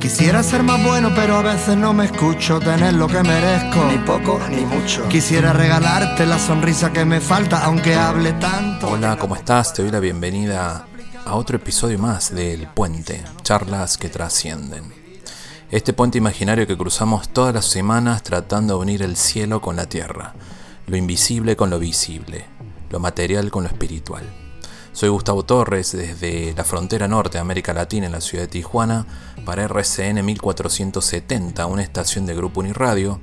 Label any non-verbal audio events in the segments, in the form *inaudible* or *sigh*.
Quisiera ser más bueno, pero a veces no me escucho tener lo que merezco. Ni poco ni mucho. Quisiera regalarte la sonrisa que me falta, aunque hable tanto. Hola, ¿cómo estás? Te doy la bienvenida a otro episodio más del Puente, charlas que trascienden. Este puente imaginario que cruzamos todas las semanas tratando de unir el cielo con la tierra, lo invisible con lo visible, lo material con lo espiritual. Soy Gustavo Torres desde la frontera norte de América Latina en la ciudad de Tijuana para RCN 1470, una estación de Grupo Uniradio,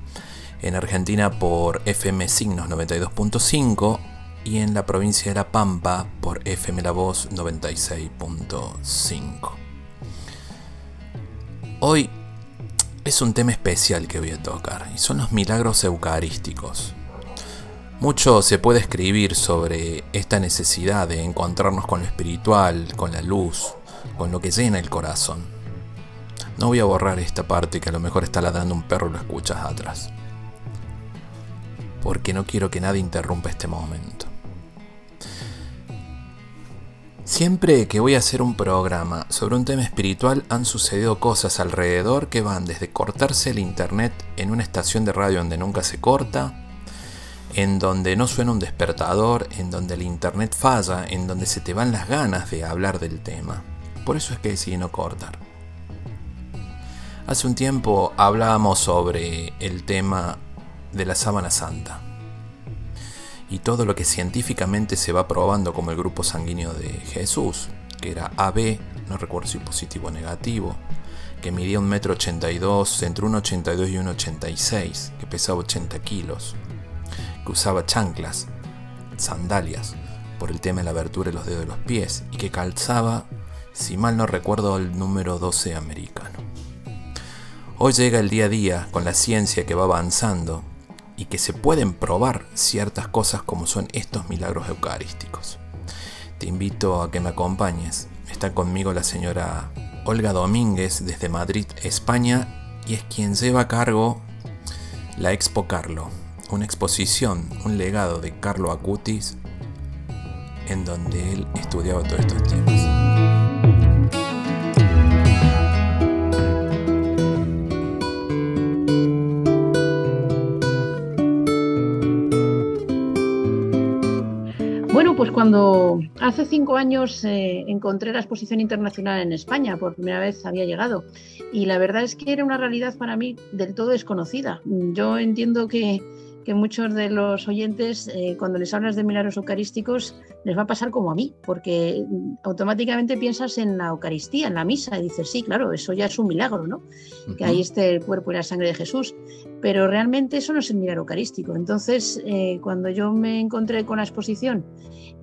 en Argentina por FM Signos 92.5 y en la provincia de La Pampa por FM La Voz 96.5. Hoy es un tema especial que voy a tocar y son los milagros eucarísticos. Mucho se puede escribir sobre esta necesidad de encontrarnos con lo espiritual, con la luz, con lo que llena el corazón. No voy a borrar esta parte que a lo mejor está ladrando un perro y lo escuchas atrás. Porque no quiero que nadie interrumpa este momento. Siempre que voy a hacer un programa sobre un tema espiritual han sucedido cosas alrededor que van desde cortarse el internet en una estación de radio donde nunca se corta, en donde no suena un despertador, en donde el internet falla, en donde se te van las ganas de hablar del tema. Por eso es que decidí no cortar. Hace un tiempo hablábamos sobre el tema de la sábana santa y todo lo que científicamente se va probando como el grupo sanguíneo de Jesús, que era AB, no recuerdo si positivo o negativo, que ochenta y dos, entre un 82 y un 86, que pesaba 80 kilos, que usaba chanclas, sandalias, por el tema de la abertura de los dedos de los pies, y que calzaba, si mal no recuerdo, el número 12 americano. Hoy llega el día a día con la ciencia que va avanzando y que se pueden probar ciertas cosas como son estos milagros eucarísticos. Te invito a que me acompañes. Está conmigo la señora Olga Domínguez desde Madrid, España, y es quien lleva a cargo la Expo Carlo, una exposición, un legado de Carlo Acutis, en donde él estudiaba todos estos temas. Bueno, pues cuando hace cinco años eh, encontré la exposición internacional en España, por primera vez había llegado, y la verdad es que era una realidad para mí del todo desconocida. Yo entiendo que que muchos de los oyentes, eh, cuando les hablas de milagros eucarísticos, les va a pasar como a mí, porque automáticamente piensas en la Eucaristía, en la misa, y dices, sí, claro, eso ya es un milagro, ¿no? Que ahí esté el cuerpo y la sangre de Jesús. Pero realmente eso no es el milagro eucarístico. Entonces, eh, cuando yo me encontré con la exposición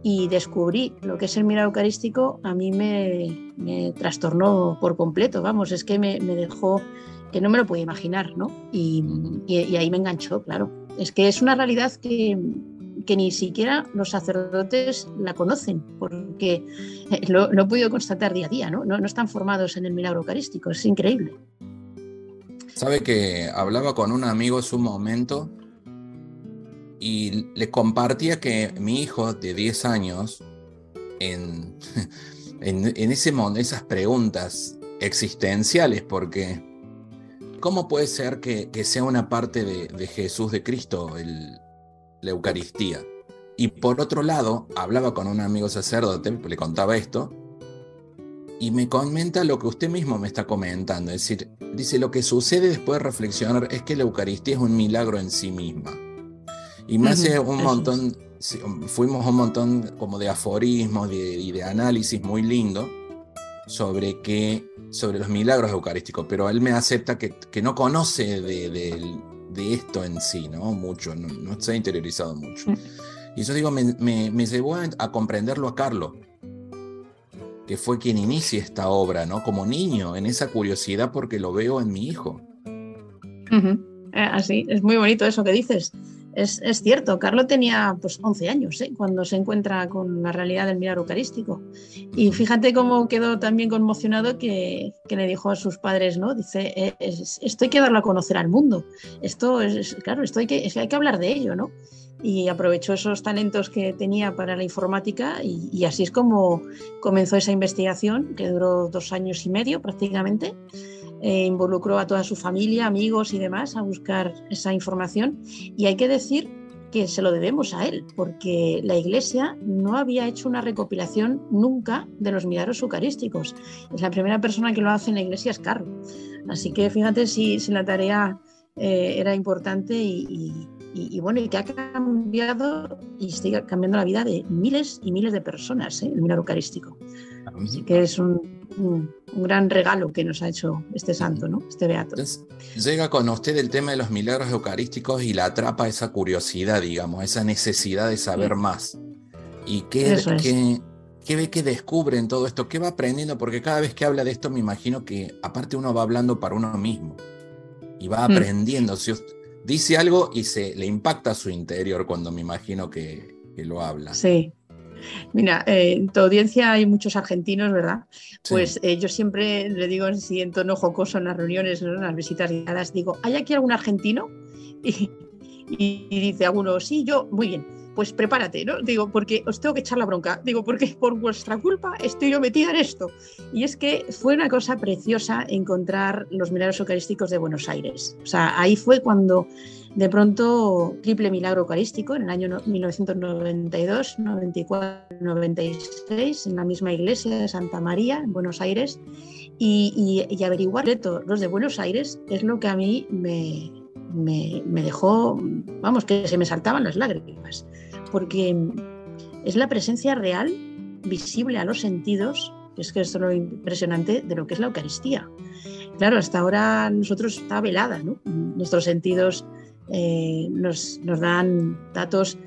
y descubrí lo que es el milagro eucarístico, a mí me, trastornó por completo, vamos, es que me, dejó que no me lo podía imaginar, ¿no? y ahí me enganchó, claro. Es que es una realidad que, ni siquiera los sacerdotes la conocen, porque lo, he podido constatar día a día, ¿no? ¿no? están formados en el milagro eucarístico, es increíble. Sabe que hablaba con un amigo en su momento y le compartía que mi hijo de 10 años, *laughs* en, en, ese, esas preguntas existenciales, porque ¿Cómo puede ser que, sea una parte de, Jesús de Cristo la Eucaristía? Y por otro lado, hablaba con un amigo sacerdote, le contaba esto, y me comenta lo que usted mismo me está comentando. Es decir, dice, lo que sucede después de reflexionar es que la Eucaristía es un milagro en sí misma. Y me hace un montón, fuimos un montón como de aforismos y de análisis muy lindo sobre, que, sobre los milagros eucarísticos, pero él me acepta que, no conoce de, esto en sí, ¿no? Mucho, no, se ha interiorizado mucho. Mm. Y eso digo, me, me, llevó a, comprenderlo a Carlos, que fue quien inicia esta obra, ¿no? Como niño, en esa curiosidad porque lo veo en mi hijo. Así, es muy bonito eso que dices. Es, cierto, Carlos tenía pues 11 años ¿eh? cuando se encuentra con la realidad del milagro eucarístico. Y fíjate cómo quedó también conmocionado que, le dijo a sus padres, ¿no? Dice, eh, esto hay que darlo a conocer al mundo. Esto es, claro, esto hay que, hay que hablar de ello, ¿no? y aprovechó esos talentos que tenía para la informática y, así es como comenzó esa investigación que duró dos años y medio prácticamente. Eh, involucró a toda su familia, amigos y demás a buscar esa información y hay que decir que se lo debemos a él, porque la Iglesia no había hecho una recopilación nunca de los milagros eucarísticos. Es la primera persona que lo hace en la Iglesia es Carlos. Así que fíjate si, si la tarea eh, era importante y, y, bueno, y que ha cambiado y sigue cambiando la vida de miles y miles de personas, ¿eh? el milagro eucarístico. Así que es un, un, gran regalo que nos ha hecho este santo, ¿no? Este beato. llega con usted el tema de los milagros eucarísticos y la atrapa esa curiosidad, digamos, esa necesidad de saber más. ¿Y qué, qué, qué, ve que descubre en todo esto? ¿Qué va aprendiendo? Porque cada vez que habla de esto me imagino que aparte uno va hablando para uno mismo y va mm. aprendiendo. Si dice algo y se le impacta a su interior cuando me imagino que, que lo habla. Sí. Mira, eh, en tu audiencia hay muchos argentinos, ¿verdad? Pues eh, yo siempre le digo así en tono jocoso en las reuniones, en las visitas guiadas, digo, ¿hay aquí algún argentino? *laughs* Y, y, dice alguno, sí, yo, muy bien, pues prepárate, ¿no? Digo, porque os tengo que echar la bronca, digo, porque por vuestra culpa estoy yo metida en esto. Y es que fue una cosa preciosa encontrar los milagros eucarísticos de Buenos Aires. O sea, ahí fue cuando de pronto, triple milagro eucarístico en el año 1992, 94, 96, en la misma iglesia de Santa María, en Buenos Aires, y, averiguar los de Buenos Aires es lo que a mí me, dejó, vamos, que se me saltaban las lágrimas, porque es la presencia real, visible a los sentidos, es que esto es lo impresionante de lo que es la Eucaristía. Claro, hasta ahora nosotros está velada, ¿no? Nuestros sentidos eh, nos, dan datos,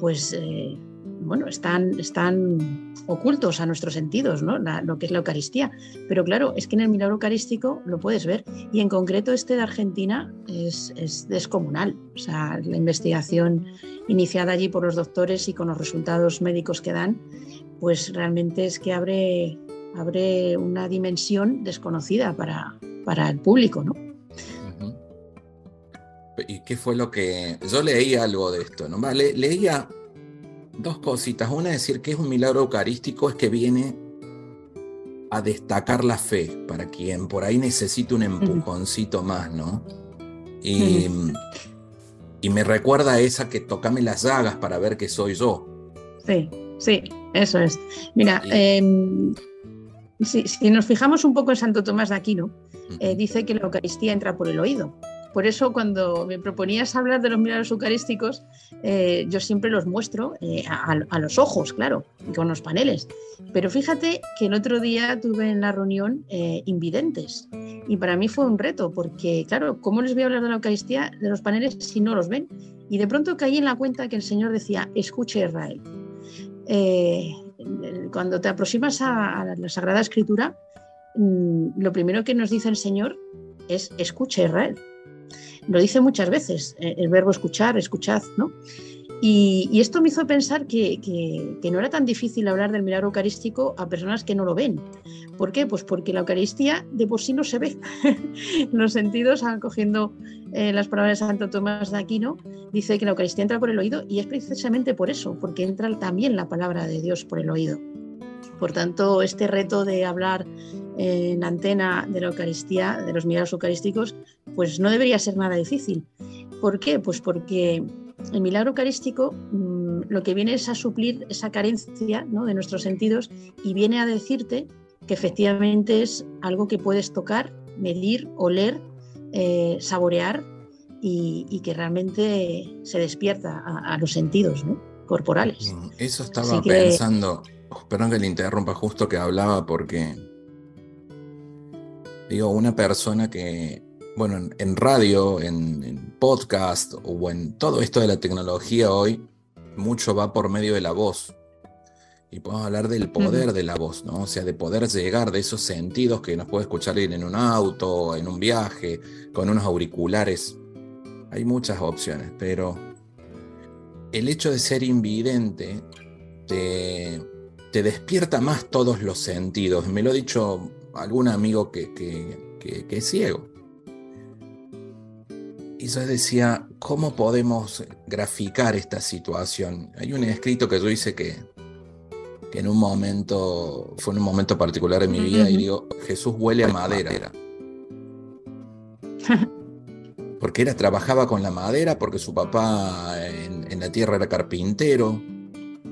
pues, eh, bueno, están, están ocultos a nuestros sentidos, ¿no? lo que es la Eucaristía. Pero claro, es que en el milagro eucarístico lo puedes ver. Y en concreto este de Argentina es, es descomunal. O sea, la investigación iniciada allí por los doctores y con los resultados médicos que dan, pues realmente es que abre, abre una dimensión desconocida para, para el público, ¿no? ¿Y qué fue lo que.? Yo leí algo de esto, ¿no? leía dos cositas. Una, decir que es un milagro eucarístico, es que viene a destacar la fe para quien por ahí necesita un empujoncito más, ¿no? Y, y, me recuerda a esa que tocame las llagas para ver que soy yo. Sí, sí, eso es. Mira, em, si, nos fijamos un poco en Santo Tomás de Aquino, eh, dice que la Eucaristía entra por el oído. Por eso cuando me proponías hablar de los milagros eucarísticos, eh, yo siempre los muestro eh, a, los ojos, claro, con los paneles. Pero fíjate que el otro día tuve en la reunión eh, invidentes y para mí fue un reto, porque claro, ¿cómo les voy a hablar de la Eucaristía, de los paneles, si no los ven? Y de pronto caí en la cuenta que el Señor decía, escuche Israel. cuando te aproximas a, la Sagrada Escritura, mm, lo primero que nos dice el Señor es escuche Israel. Lo dice muchas veces, eh, el verbo escuchar, escuchad, ¿no? Y, esto me hizo pensar que, no era tan difícil hablar del milagro eucarístico a personas que no lo ven. ¿Por qué? Pues porque la Eucaristía de por sí no se ve. *laughs* Los sentidos, acogiendo eh, las palabras de Santo Tomás de Aquino, dice que la Eucaristía entra por el oído y es precisamente por eso, porque entra también la palabra de Dios por el oído. Por tanto, este reto de hablar en antena de la Eucaristía, de los milagros eucarísticos, pues no debería ser nada difícil. ¿Por qué? Pues porque el milagro eucarístico mm, lo que viene es a suplir esa carencia de nuestros sentidos y viene a decirte que efectivamente es algo que puedes tocar, medir, oler, eh, saborear y, que realmente se despierta a, los sentidos corporales. Mm, eso estaba pensando, perdón que le interrumpa justo que hablaba porque digo, una persona que bueno, en, radio, en, podcast o en todo esto de la tecnología hoy, mucho va por medio de la voz. Y podemos hablar del poder de la voz, ¿no? O sea, de poder llegar de esos sentidos que nos puede escuchar ir en un auto, en un viaje, con unos auriculares. Hay muchas opciones, pero el hecho de ser invidente te, te despierta más todos los sentidos. Me lo ha dicho algún amigo que, que es ciego y yo decía, ¿cómo podemos graficar esta situación? Hay un escrito que yo hice que, que en un momento, fue en un momento particular en mi vida, y digo, Jesús huele a madera. *laughs* Porque era, trabajaba con la madera, porque su papá en, en la tierra era carpintero,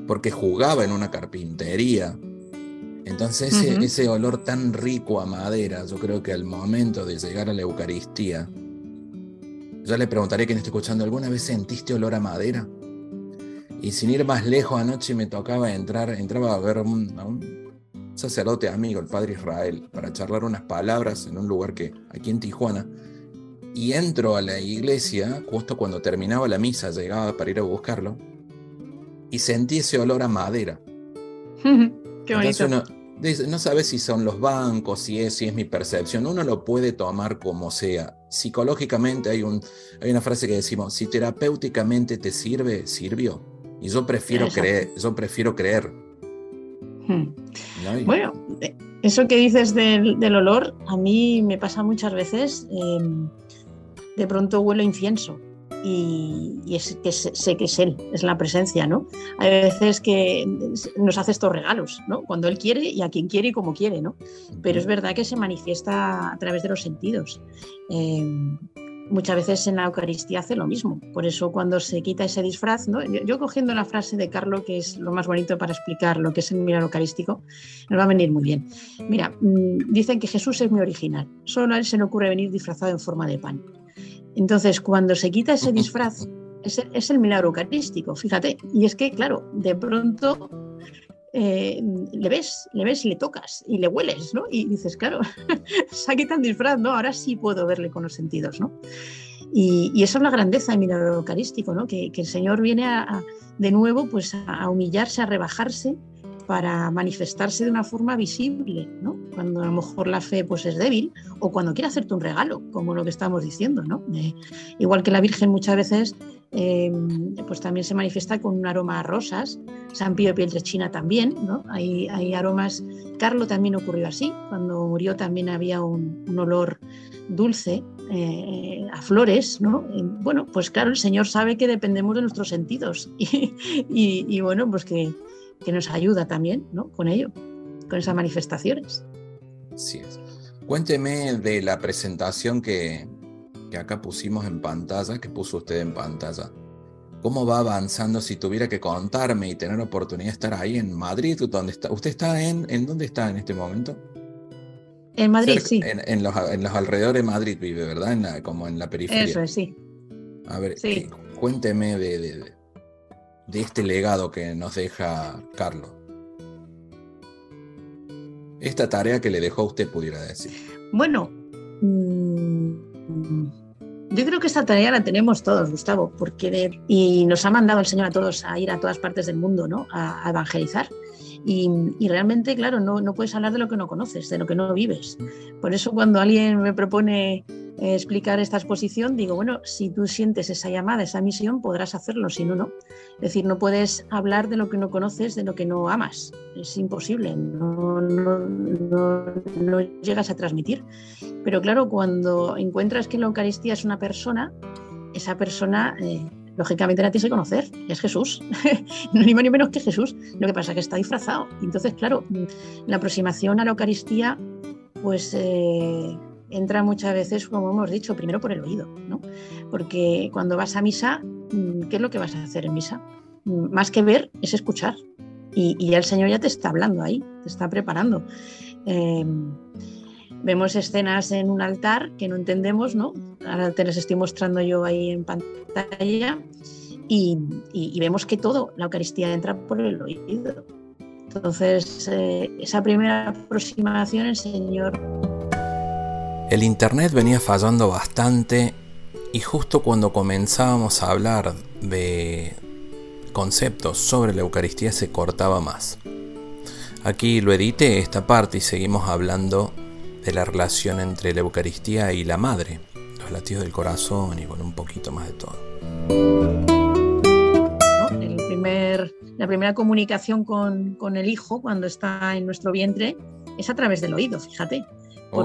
porque jugaba en una carpintería. Entonces ese, ese, olor tan rico a madera, yo creo que al momento de llegar a la Eucaristía, yo le preguntaré a quien esté escuchando, ¿alguna vez sentiste olor a madera? Y sin ir más lejos, anoche me tocaba entrar, entraba a ver a un, sacerdote amigo, el padre Israel, para charlar unas palabras en un lugar que, aquí en Tijuana. Y entro a la iglesia justo cuando terminaba la misa, llegaba para ir a buscarlo, y sentí ese olor a madera. *laughs* Qué bonito. no sabes si son los bancos, si es, si es mi percepción. Uno lo puede tomar como sea. Psicológicamente hay, un, hay una frase que decimos, si terapéuticamente te sirve, sirvió. Y yo prefiero creer, yo prefiero creer. Hmm. Bueno, eh, eso que dices del, olor, a mí me pasa muchas veces. Em, de pronto huelo incienso y, es que sé que es Él, es la presencia, ¿no? Hay veces que nos hace estos regalos, ¿no? Cuando Él quiere y a quien quiere y como quiere, ¿no? Pero es verdad que se manifiesta a través de los sentidos. Eh, muchas veces en la Eucaristía hace lo mismo. Por eso cuando se quita ese disfraz, ¿no? yo, cogiendo la frase de Carlo, que es lo más bonito para explicar lo que es el milagro eucarístico, nos va a venir muy bien. Mira, mm, dicen que Jesús es muy original. Solo a él se le ocurre venir disfrazado en forma de pan. Entonces, cuando se quita ese disfraz, es, el milagro eucarístico, fíjate. Y es que, claro, de pronto eh, le ves, le ves y le tocas y le hueles, ¿no? Y dices, claro, *laughs* se ha quitado el disfraz, ¿no? Ahora sí puedo verle con los sentidos, ¿no? Y, eso es la grandeza del milagro eucarístico, ¿no? Que, el Señor viene a, de nuevo pues a humillarse, a rebajarse para manifestarse de una forma visible, ¿no? cuando a lo mejor la fe pues, es débil o cuando quiere hacerte un regalo, como lo que estamos diciendo. ¿no? Eh, igual que la Virgen muchas veces em, pues también se manifiesta con un aroma a rosas, San Pío de China también, ¿no? hay, hay aromas, Carlo también ocurrió así, cuando murió también había un, olor dulce eh, a flores, ¿no? bueno, pues claro, el Señor sabe que dependemos de nuestros sentidos *laughs* y, y bueno, pues que, que nos ayuda también ¿no? con ello, con esas manifestaciones. Así es. Cuénteme de la presentación que, que acá pusimos en pantalla, que puso usted en pantalla. ¿Cómo va avanzando si tuviera que contarme y tener oportunidad de estar ahí en Madrid? ¿Dónde está? ¿Usted está en, en dónde está en este momento? En Madrid, sí. En, los, alrededores de Madrid vive, ¿verdad? como en la periferia. Eso es, sí. A ver, eh, cuénteme de, de este legado que nos deja Carlos. Esta tarea que le dejó a usted, pudiera decir. Bueno, mm, yo creo que esta tarea la tenemos todos, Gustavo, porque y nos ha mandado el Señor a todos a ir a todas partes del mundo, ¿no? A, evangelizar. Y, realmente, claro, no, no, puedes hablar de lo que no conoces, de lo que no vives. Por eso cuando alguien me propone eh, explicar esta exposición, digo, bueno, si tú sientes esa llamada, esa misión, podrás hacerlo, si no, no. Es decir, no puedes hablar de lo que no conoces, de lo que no amas. Es imposible, no, no, llegas a transmitir. Pero claro, cuando encuentras que la Eucaristía es una persona, esa persona... Eh, lógicamente la tienes que conocer, es Jesús, *laughs* no ni más ni menos que Jesús. Lo que pasa es que está disfrazado. Entonces, claro, la aproximación a la Eucaristía, pues eh, entra muchas veces, como hemos dicho, primero por el oído, ¿no? Porque cuando vas a misa, mm, ¿qué es lo que vas a hacer en misa? Mm, más que ver, es escuchar. Y, ya el Señor ya te está hablando ahí, te está preparando. Em, vemos escenas en un altar que no entendemos, ¿no? Ahora te las estoy mostrando yo ahí en pantalla. Y, vemos que todo, la Eucaristía entra por el oído. Entonces, eh, esa primera aproximación, el Señor el Internet venía fallando bastante y justo cuando comenzábamos a hablar de conceptos sobre la Eucaristía se cortaba más. Aquí lo edité esta parte y seguimos hablando de la relación entre la Eucaristía y la Madre, los latidos del corazón y con un poquito más de todo. la primera comunicación con, con el Hijo cuando está en nuestro vientre es a través del oído, fíjate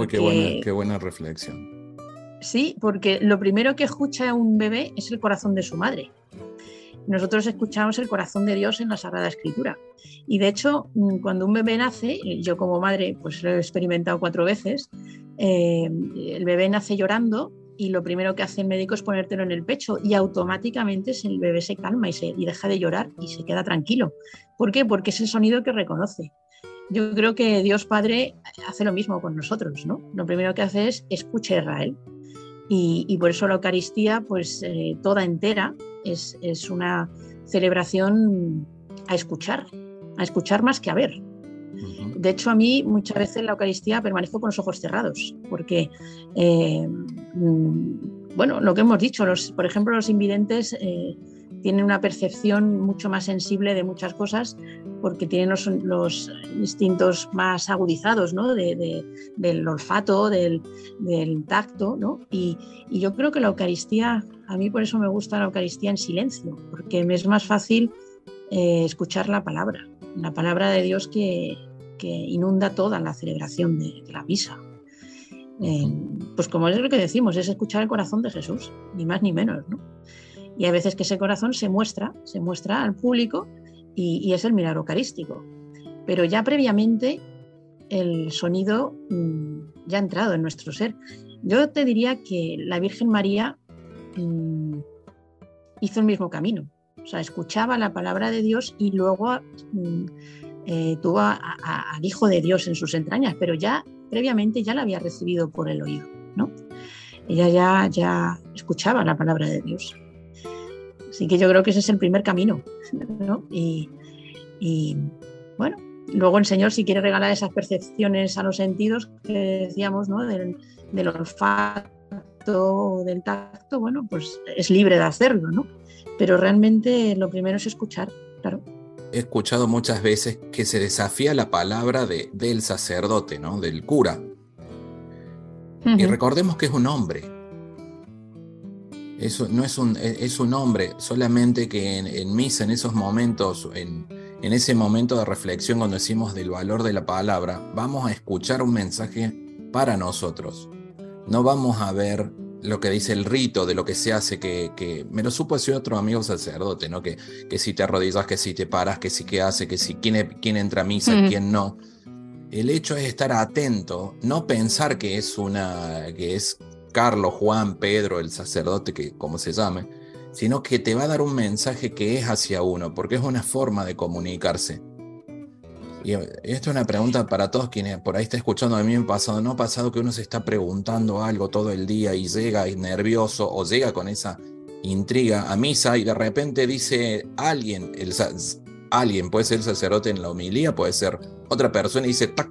qué, buena, qué buena reflexión. Sí, porque lo primero que escucha un bebé es el corazón de su madre. Nosotros escuchamos el corazón de Dios en la Sagrada Escritura. Y de hecho, mm, cuando un bebé nace, yo como madre pues lo he experimentado cuatro veces, eh, el bebé nace llorando y lo primero que hace el médico es ponértelo en el pecho y automáticamente el bebé se calma y, se, y deja de llorar y se queda tranquilo. ¿Por qué? Porque es el sonido que reconoce. Yo creo que Dios Padre hace lo mismo con nosotros, ¿no? Lo primero que hace es escucha a Israel. Y, por eso la Eucaristía, pues eh, toda entera, es, es, una celebración a escuchar, a escuchar más que a ver. De hecho, a mí muchas veces la Eucaristía permanezco con los ojos cerrados, porque, eh, mm, bueno, lo que hemos dicho, los, por ejemplo, los invidentes eh, tienen una percepción mucho más sensible de muchas cosas porque tienen los, instintos más agudizados ¿no? del olfato, del, tacto. ¿no? Y, yo creo que la Eucaristía, a mí por eso me gusta la Eucaristía en silencio, porque me es más fácil eh, escuchar la palabra, la palabra de Dios que, que inunda toda la celebración de, la misa. Eh, pues como es lo que decimos, es escuchar el corazón de Jesús, ni más ni menos. ¿no? Y hay veces que ese corazón se muestra, se muestra al público y, es el milagro eucarístico. Pero ya previamente el sonido mm, ya ha entrado en nuestro ser. Yo te diría que la Virgen María mm, hizo el mismo camino. O sea, escuchaba la palabra de Dios y luego mm, eh, tuvo al Hijo de Dios en sus entrañas, pero ya previamente ya la había recibido por el oído, ¿no? Ella ya, ya escuchaba la palabra de Dios. Así que yo creo que ese es el primer camino, ¿no? Y, bueno, luego el Señor si quiere regalar esas percepciones a los sentidos que decíamos, ¿no? Del, del olfato o del tacto, bueno, pues es libre de hacerlo, ¿no? Pero realmente lo primero es escuchar, claro he escuchado muchas veces que se desafía la palabra de, del sacerdote, ¿no? Del cura. Y recordemos que es un hombre. Eso no es un, es un hombre, solamente que en, misa, en esos momentos, en, en ese momento de reflexión, cuando decimos del valor de la palabra, vamos a escuchar un mensaje para nosotros. No vamos a ver lo que dice el rito de lo que se hace, que, me lo supo decir otro amigo sacerdote, ¿no? Que, que si te arrodillas, que si te paras, que si qué hace, que si quién, quién entra a misa, quién no. El hecho es estar atento, no pensar que es una, que es Carlos, Juan, Pedro, el sacerdote, que como se llame, sino que te va a dar un mensaje que es hacia uno, porque es una forma de comunicarse. Y esto es una pregunta para todos quienes por ahí están escuchando. A mí ha pasado, ¿no pasado que uno se está preguntando algo todo el día y llega nervioso o llega con esa intriga a misa y de repente dice alguien, el, alguien, puede ser el sacerdote en la homilía, puede ser otra persona y dice tac,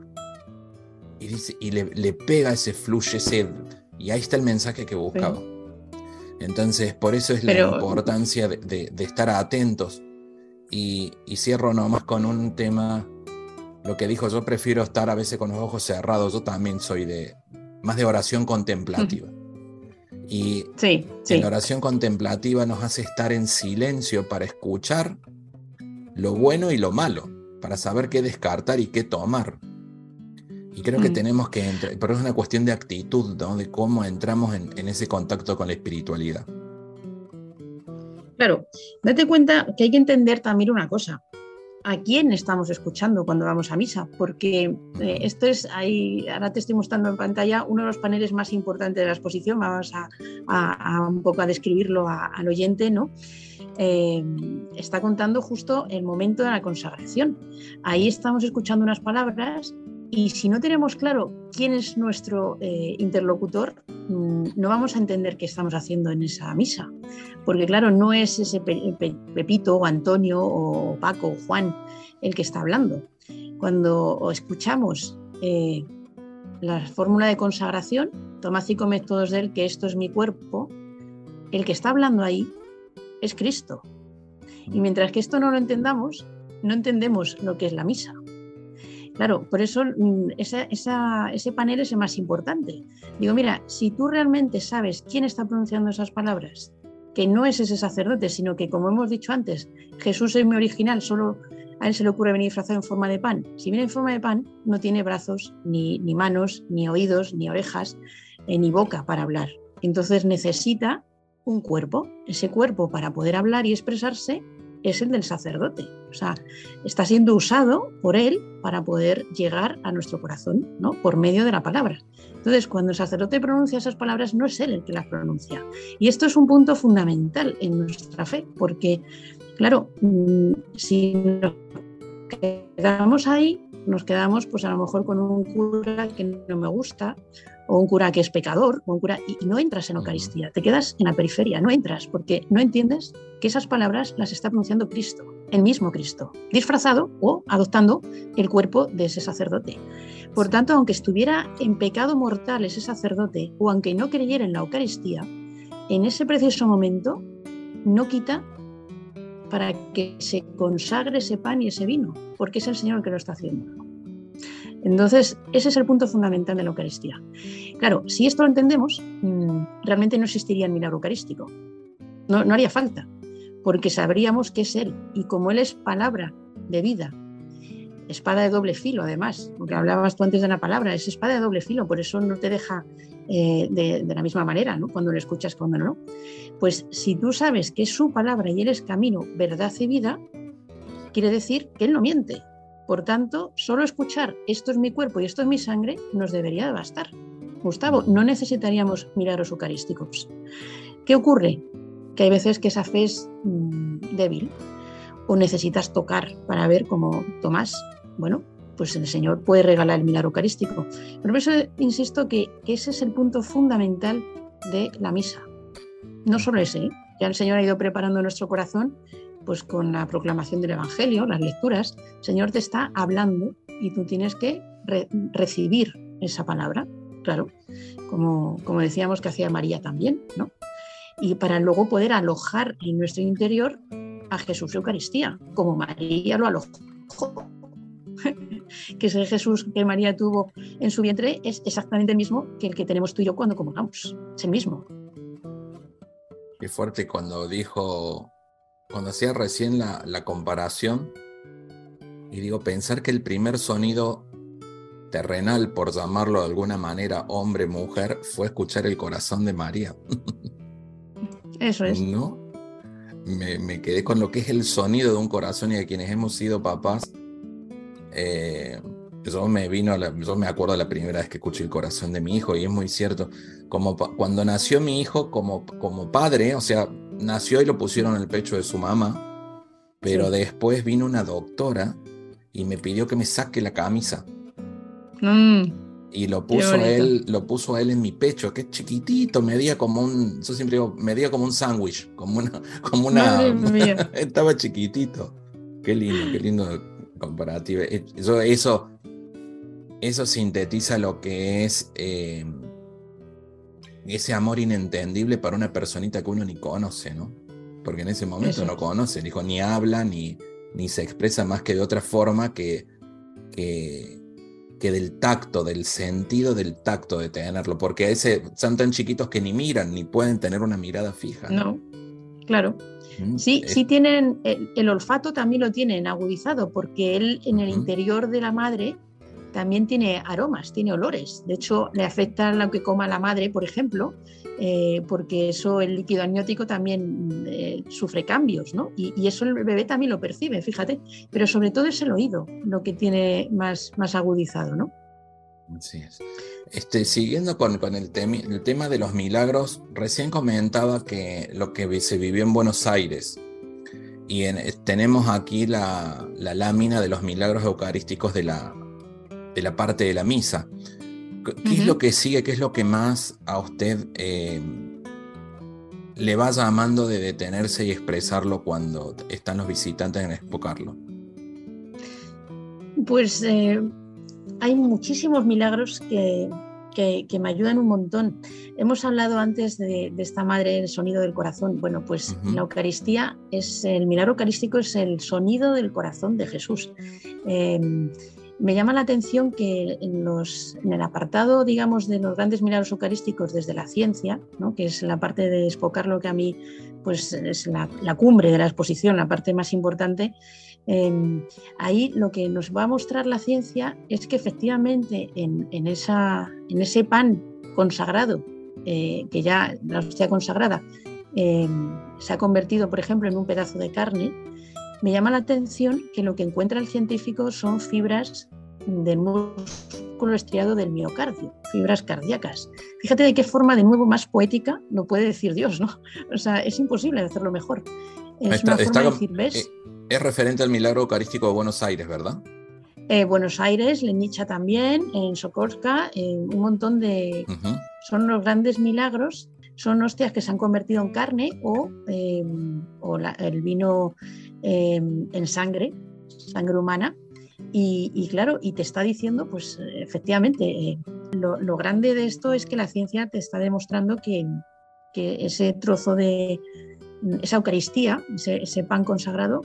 y, dice, y le, pega ese fluye, ese, y ahí está el mensaje que buscaba. Entonces, por eso es la importancia de, estar atentos. Y, y cierro nomás con un tema lo que dijo, yo prefiero estar a veces con los ojos cerrados, yo también soy de más de oración contemplativa. Y sí, en la oración contemplativa nos hace estar en silencio para escuchar lo bueno y lo malo, para saber qué descartar y qué tomar. Y creo que mm. tenemos que entrar, pero es una cuestión de actitud, ¿no? de cómo entramos en, en ese contacto con la espiritualidad. Claro, date cuenta que hay que entender también una cosa a quién estamos escuchando cuando vamos a misa, porque eh, esto es, ahí, ahora te estoy mostrando en pantalla uno de los paneles más importantes de la exposición, vamos a, un poco a describirlo al oyente, ¿no? Eh, está contando justo el momento de la consagración. Ahí estamos escuchando unas palabras y si no tenemos claro quién es nuestro eh, interlocutor, mm, no vamos a entender qué estamos haciendo en esa misa. Porque claro, no es ese Pepito o Antonio o Paco o Juan el que está hablando. Cuando escuchamos eh, la fórmula de consagración, tomad y comed todos de él, que esto es mi cuerpo, el que está hablando ahí es Cristo. Y mientras que esto no lo entendamos, no entendemos lo que es la misa. Claro, por eso mm, ese panel es el más importante. Digo, mira, si tú realmente sabes quién está pronunciando esas palabras, que no es ese sacerdote, sino que, como hemos dicho antes, Jesús es mi original, solo a él se le ocurre venir disfrazado en forma de pan. Si viene en forma de pan, no tiene brazos, ni, manos, ni oídos, ni orejas, eh, ni boca para hablar. Entonces necesita un cuerpo. Ese cuerpo para poder hablar y expresarse es el del sacerdote. O sea, está siendo usado por él para poder llegar a nuestro corazón, ¿no? Por medio de la palabra. Entonces, cuando el sacerdote pronuncia esas palabras, no es él el que las pronuncia. Y esto es un punto fundamental en nuestra fe, porque, claro, mm, si nos quedamos ahí, nos quedamos pues a lo mejor con un cura que no me gusta o un cura que es pecador, o un cura, y, no entras en Eucaristía, te quedas en la periferia, no entras porque no entiendes que esas palabras las está pronunciando Cristo, el mismo Cristo, disfrazado o adoptando el cuerpo de ese sacerdote. Por tanto, aunque estuviera en pecado mortal ese sacerdote o aunque no creyera en la Eucaristía, en ese preciso momento no quita para que se consagre ese pan y ese vino, porque es el Señor el que lo está haciendo. Entonces, ese es el punto fundamental de la Eucaristía. Claro, si esto lo entendemos, mm, realmente no existiría el milagro eucarístico. No, haría falta, porque sabríamos que es Él. Y como Él es palabra de vida, espada de doble filo, además, porque hablabas tú antes de la palabra, es espada de doble filo, por eso no te deja eh, de, la misma manera, ¿no? cuando lo escuchas, cuando no. Pues si tú sabes que es su palabra y Él es camino, verdad y vida, quiere decir que Él no miente, por tanto, solo escuchar esto es mi cuerpo y esto es mi sangre nos debería bastar. Gustavo, no necesitaríamos milagros eucarísticos. ¿Qué ocurre? Que hay veces que esa fe es mm, débil o necesitas tocar para ver cómo Tomás, bueno, pues el Señor puede regalar el milagro eucarístico. Pero por eso insisto que, ese es el punto fundamental de la misa. No solo ese, ¿eh? ya el Señor ha ido preparando nuestro corazón pues con la proclamación del Evangelio, las lecturas, el Señor te está hablando y tú tienes que recibir esa palabra, claro, como, como decíamos que hacía María también, ¿no? Y para luego poder alojar en nuestro interior a Jesús Eucaristía, como María lo alojó. *laughs* que ese Jesús que María tuvo en su vientre es exactamente el mismo que el que tenemos tú y yo cuando comulgamos. Es el mismo. Qué fuerte cuando dijo cuando hacía recién la, la comparación, y digo, pensar que el primer sonido terrenal, por llamarlo de alguna manera, hombre, mujer, fue escuchar el corazón de María. *laughs* Eso es. ¿No? Me, me, quedé con lo que es el sonido de un corazón y a quienes hemos sido papás. Eh, yo me vino, yo me acuerdo la primera vez que escuché el corazón de mi hijo y es muy cierto. Como cuando nació mi hijo como, como padre, o sea, nació y lo pusieron en el pecho de su mamá, pero después vino una doctora y me pidió que me saque la camisa. Mm, y lo puso él, lo puso él en mi pecho, que es chiquitito, medía como un, yo siempre digo, medía como un sándwich, como una, *laughs* como una, *laughs* estaba chiquitito. Qué lindo, qué lindo comparativo. Eh, eso, eso, eso sintetiza lo que es eh, ese amor inentendible para una personita que uno ni conoce, ¿no? Porque en ese momento no conoce, dijo, ni habla, ni, ni se expresa más que de otra forma que, que, que, del tacto, del sentido del tacto de tenerlo, porque ese, son tan chiquitos que ni miran, ni pueden tener una mirada fija. No, claro. Mm, sí, sí tienen, el, olfato también lo tienen agudizado, porque él en el interior de la madre también tiene aromas, tiene olores. De hecho, le afecta lo que coma la madre, por ejemplo, eh, porque eso, el líquido amniótico también eh, sufre cambios, ¿no? Y, eso el bebé también lo percibe, fíjate. Pero sobre todo es el oído lo que tiene más, más agudizado, ¿no? Así es. Este, siguiendo con, con el, el, tema de los milagros, recién comentaba que lo que se vivió en Buenos Aires. Y tenemos aquí la, la lámina de los milagros eucarísticos de la de la parte de la misa. ¿Qué es lo que sigue? ¿Qué es lo que más a usted eh, le va llamando de detenerse y expresarlo cuando están los visitantes en expocarlo? Pues eh, hay muchísimos milagros que, que, me ayudan un montón. Hemos hablado antes de, esta madre, el sonido del corazón. Bueno, pues la Eucaristía es el milagro eucarístico, es el sonido del corazón de Jesús. Eh, me llama la atención que en, el apartado, digamos, de los grandes milagros eucarísticos desde la ciencia, ¿no? que es la parte de expocar lo que a mí pues, es la, cumbre de la exposición, la parte más importante, em, ahí lo que nos va a mostrar la ciencia es que efectivamente en, ese pan consagrado eh, que ya la hostia consagrada eh, se ha convertido, por ejemplo, en un pedazo de carne, me llama la atención que lo que encuentra el científico son fibras del músculo estriado del miocardio, fibras cardíacas. Fíjate de qué forma de nuevo más poética lo puede decir Dios, ¿no? *laughs* O sea, es imposible hacerlo mejor. Es una forma de decir, ¿ves? Eh, es referente al milagro eucarístico de Buenos Aires, ¿verdad? Eh, Buenos Aires, Lenicha también, en Sokorska, un montón de... Son los grandes milagros, son hostias que se han convertido en carne o, em, el vino em, en sangre, sangre humana. Y, claro, y te está diciendo, pues efectivamente, eh, lo, grande de esto es que la ciencia te está demostrando que, ese trozo de, esa Eucaristía, ese, pan consagrado,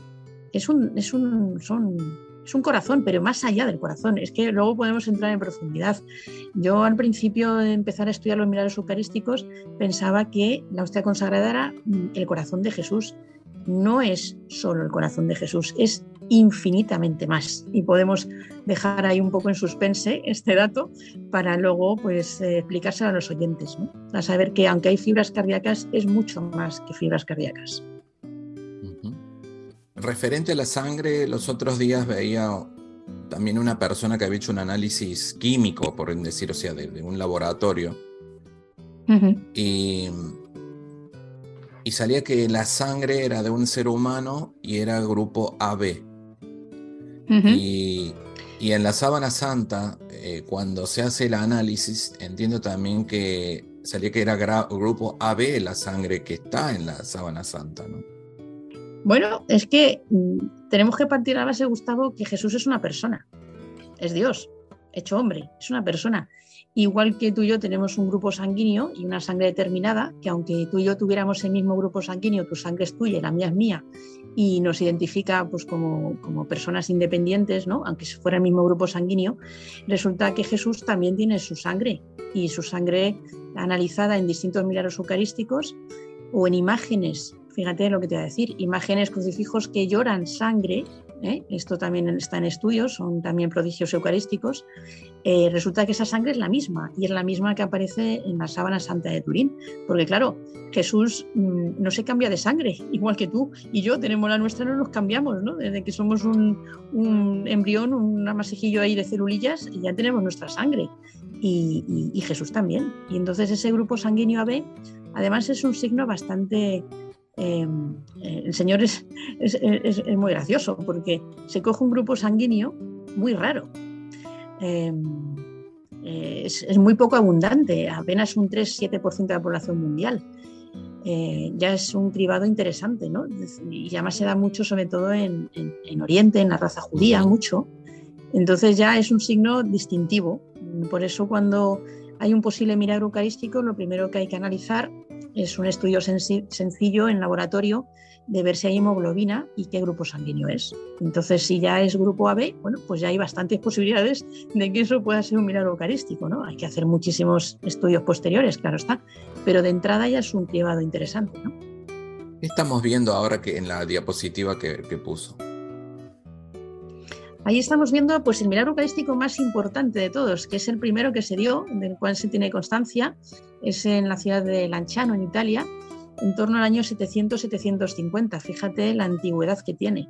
es un, es un, son es un corazón, pero más allá del corazón. Es que luego podemos entrar en profundidad. Yo al principio de empezar a estudiar los milagros eucarísticos pensaba que la hostia consagrada era mm, el corazón de Jesús. No es solo el corazón de Jesús, es infinitamente más. Y podemos dejar ahí un poco en suspense este dato para luego pues, eh, explicárselo a los oyentes, ¿no? a saber que aunque hay fibras cardíacas, es mucho más que fibras cardíacas. Referente a la sangre, los otros días veía también una persona que había hecho un análisis químico, por decir, o sea, de, un laboratorio. y, salía que la sangre era de un ser humano y era grupo AB. y, en la sábana santa, eh, cuando se hace el análisis, entiendo también que salía que era grupo AB la sangre que está en la sábana santa, ¿no? Bueno, es que mm, tenemos que partir a la base, Gustavo, que Jesús es una persona, es Dios, hecho hombre, es una persona. Igual que tú y yo tenemos un grupo sanguíneo y una sangre determinada, que aunque tú y yo tuviéramos el mismo grupo sanguíneo, tu sangre es tuya y la mía es mía, y nos identifica pues, como, como personas independientes, ¿no? aunque fuera el mismo grupo sanguíneo, resulta que Jesús también tiene su sangre y su sangre analizada en distintos milagros eucarísticos o en imágenes fíjate lo que te voy a decir, imágenes, crucifijos que lloran sangre, ¿eh? esto también está en estudios, son también prodigios eucarísticos, eh, resulta que esa sangre es la misma y es la misma que aparece en la sábana santa de Turín, porque claro, Jesús mm, no se cambia de sangre, igual que tú y yo tenemos la nuestra, no nos cambiamos, ¿no? Desde que somos un, embrión, un amasejillo ahí de celulillas, ya tenemos nuestra sangre. Y, y Jesús también. Y entonces ese grupo sanguíneo AB, además es un signo bastante eh, el Señor es, es, muy gracioso porque se coge un grupo sanguíneo muy raro. Em, eh, es, muy poco abundante, apenas un 3-7% de la población mundial. Eh, ya es un cribado interesante, ¿no? Y además se da mucho, sobre todo en, en, Oriente, en la raza judía, mucho. Entonces ya es un signo distintivo. Por eso cuando hay un posible milagro eucarístico, lo primero que hay que analizar es un estudio sencillo en laboratorio de ver si hay hemoglobina y qué grupo sanguíneo es. Entonces, si ya es grupo AB, bueno, pues ya hay bastantes posibilidades de que eso pueda ser un milagro eucarístico, ¿no? Hay que hacer muchísimos estudios posteriores, claro está, pero de entrada ya es un privado interesante, ¿no? ¿Qué estamos viendo ahora que en la diapositiva que puso? Ahí estamos viendo pues, el milagro eucarístico más importante de todos, que es el primero que se dio, del cual se tiene constancia, es en la ciudad de Lanciano, en Italia, en torno al año 700-750. Fíjate la antigüedad que tiene.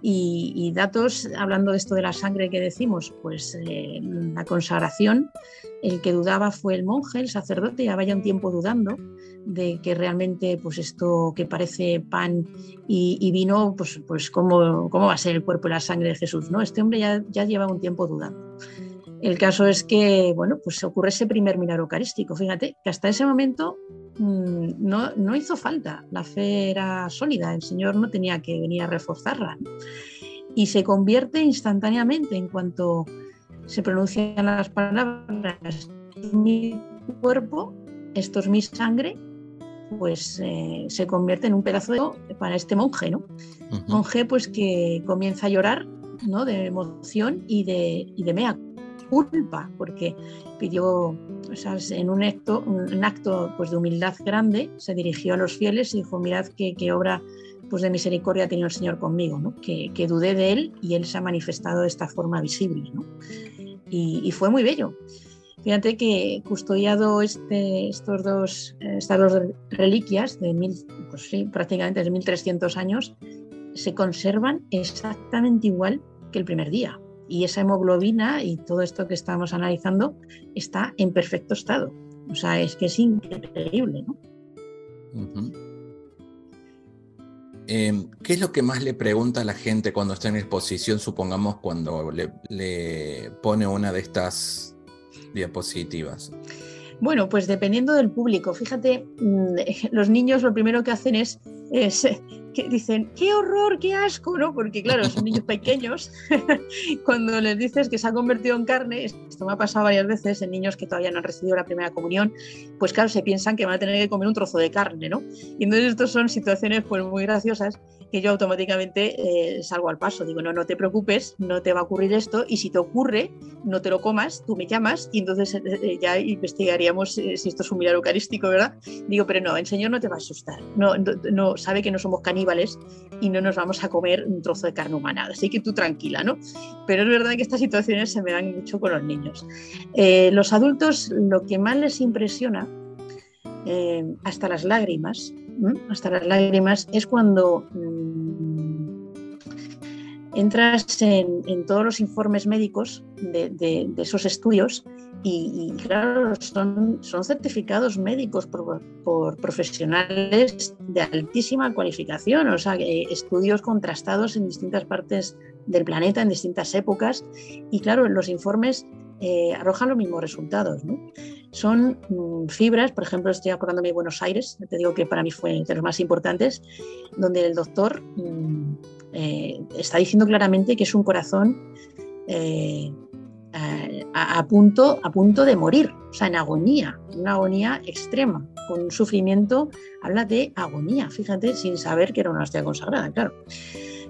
Y, datos, hablando de esto de la sangre que decimos, pues eh, la consagración, el que dudaba fue el monje, el sacerdote, ya vaya un tiempo dudando de que realmente pues esto que parece pan y, vino, pues, pues ¿cómo, cómo, va a ser el cuerpo y la sangre de Jesús. ¿no? Este hombre ya, ya lleva un tiempo dudando. El caso es que, bueno, pues ocurre ese primer milagro eucarístico. Fíjate que hasta ese momento no, no, hizo falta, la fe era sólida, el Señor no tenía que venir a reforzarla. Y se convierte instantáneamente en cuanto se pronuncian las palabras, mi cuerpo, esto es mi sangre, pues eh, se convierte en un pedazo de para este monje, ¿no? Monje pues que comienza a llorar, ¿no? De emoción y de, y de mea culpa, porque pidió, o sea, en un acto, un acto pues, de humildad grande, se dirigió a los fieles y dijo, mirad qué, obra pues, de misericordia ha tenido el Señor conmigo, ¿no? que, que, dudé de Él y Él se ha manifestado de esta forma visible. ¿no? Y, fue muy bello. Fíjate que custodiado este, estos dos, estas dos reliquias de mil, pues sí, prácticamente de 1300 años, se conservan exactamente igual que el primer día. Y esa hemoglobina y todo esto que estamos analizando está en perfecto estado. O sea, es que es increíble, ¿no? Em, ¿Qué es lo que más le pregunta a la gente cuando está en exposición, supongamos cuando le pone una de estas diapositivas? Bueno, pues dependiendo del público. Fíjate, mm, *laughs* los niños lo primero que hacen es, *laughs* que dicen, qué horror, qué asco, ¿no? Porque claro, son niños *laughs* pequeños. Cuando les dices que se ha convertido en carne, esto me ha pasado varias veces en niños que todavía no han recibido la primera comunión, pues claro, se piensan que van a tener que comer un trozo de carne, ¿no? Y entonces estas son situaciones pues muy graciosas que yo automáticamente eh, salgo al paso. Digo, no, no te preocupes, no te va a ocurrir esto y si te ocurre, no te lo comas, tú me llamas y entonces eh, eh, ya investigaríamos si esto es un milagro eucarístico, ¿verdad? Digo, pero no, el Señor no te va a asustar, no, no, sabe que no somos caníbales y no nos vamos a comer un trozo de carne humana, así que tú tranquila, ¿no? Pero es verdad que estas situaciones se me dan mucho con los niños. los adultos lo que más les impresiona, hasta las lágrimas, hasta las lágrimas, es cuando mm, entras en, todos los informes médicos de, esos estudios y, claro, son, son, certificados médicos por, profesionales de altísima cualificación, o sea, estudios contrastados en distintas partes del planeta, en distintas épocas, y claro, los informes eh, arrojan los mismos resultados. Son mm, fibras, por ejemplo, estoy acordándome de Buenos Aires, te digo que para mí fue de los más importantes, donde el doctor mm, eh, está diciendo claramente que es un corazón eh, a, punto, a punto de morir, o sea, en agonía, una agonía extrema, con un sufrimiento, habla de agonía, fíjate, sin saber que era una hostia consagrada, claro.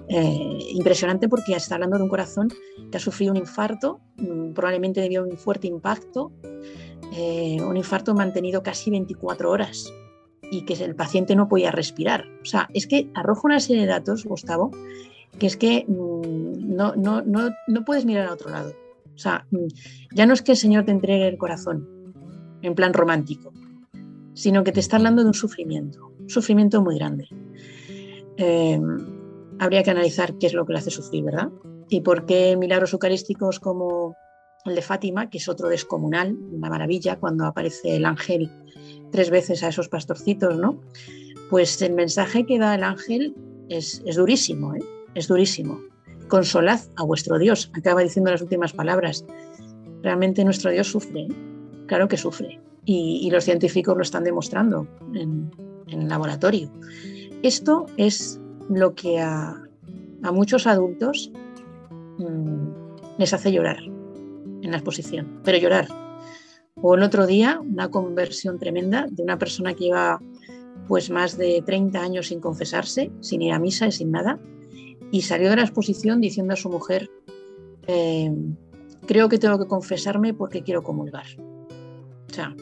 Eh, impresionante porque está hablando de un corazón que ha sufrido un infarto, mm, probablemente debido a un fuerte impacto, eh, un infarto mantenido casi 24 horas y que el paciente no podía respirar. O sea, es que arroja una serie de datos, Gustavo, que es que mm, no, no, no, no puedes mirar a otro lado. O sea, mm, ya no es que el Señor te entregue el corazón en plan romántico, sino que te está hablando de un sufrimiento, un sufrimiento muy grande. Eh, habría que analizar qué es lo que le hace sufrir, ¿verdad? Y por qué milagros eucarísticos como el de Fátima, que es otro descomunal, una maravilla, cuando aparece el ángel tres veces a esos pastorcitos, ¿no? Pues el mensaje que da el ángel es, durísimo, ¿eh? es durísimo. Consolad a vuestro Dios, acaba diciendo las últimas palabras. Realmente nuestro Dios sufre, ¿eh? claro que sufre. Y, los científicos lo están demostrando en, en el laboratorio. Esto es lo que a, muchos adultos mm, les hace llorar en la exposición, pero llorar. O el otro día, una conversión tremenda de una persona que lleva pues más de 30 años sin confesarse, sin ir a misa y sin nada, y salió de la exposición diciendo a su mujer, eh, creo que tengo que confesarme porque quiero comulgar. O sea,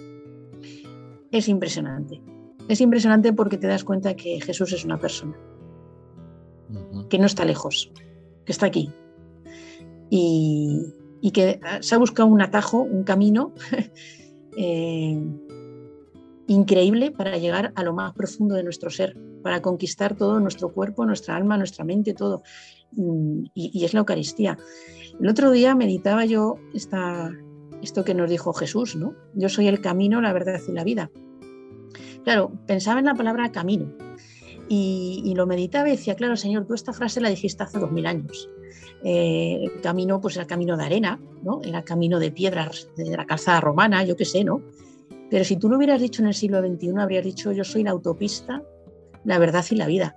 es impresionante. Es impresionante porque te das cuenta que Jesús es una persona que no está lejos, que está aquí. Y, que se ha buscado un atajo, un camino *laughs* eh, increíble para llegar a lo más profundo de nuestro ser, para conquistar todo nuestro cuerpo, nuestra alma, nuestra mente, todo. Mm, y, es la Eucaristía. El otro día meditaba yo esta, esto que nos dijo Jesús, ¿no? Yo soy el camino, la verdad y la vida. Claro, pensaba en la palabra camino y, lo meditaba y decía, claro, Señor, tú esta frase la dijiste hace dos mil años. Eh, el camino, pues era camino de arena, ¿no? Era camino de piedras de la calzada romana, yo qué sé, ¿no? Pero si tú lo hubieras dicho en el siglo XXI, habrías dicho, yo soy la autopista, la verdad y la vida.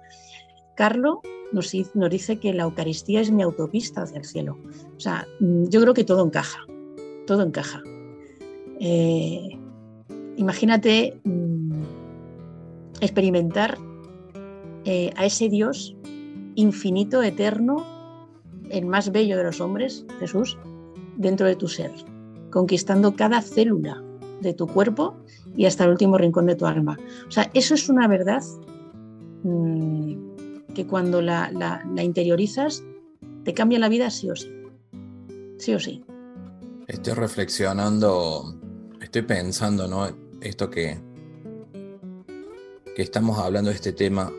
Carlo nos, dice que la Eucaristía es mi autopista hacia el cielo. O sea, mm, yo creo que todo encaja, todo encaja. Eh, imagínate mm, experimentar eh, a ese Dios infinito, eterno, el más bello de los hombres, Jesús, dentro de tu ser, conquistando cada célula de tu cuerpo y hasta el último rincón de tu alma. O sea, eso es una verdad mm, que cuando la, la, interiorizas te cambia la vida sí o sí. Sí o sí. Estoy reflexionando estoy pensando, ¿no? Esto que, que estamos hablando de este tema.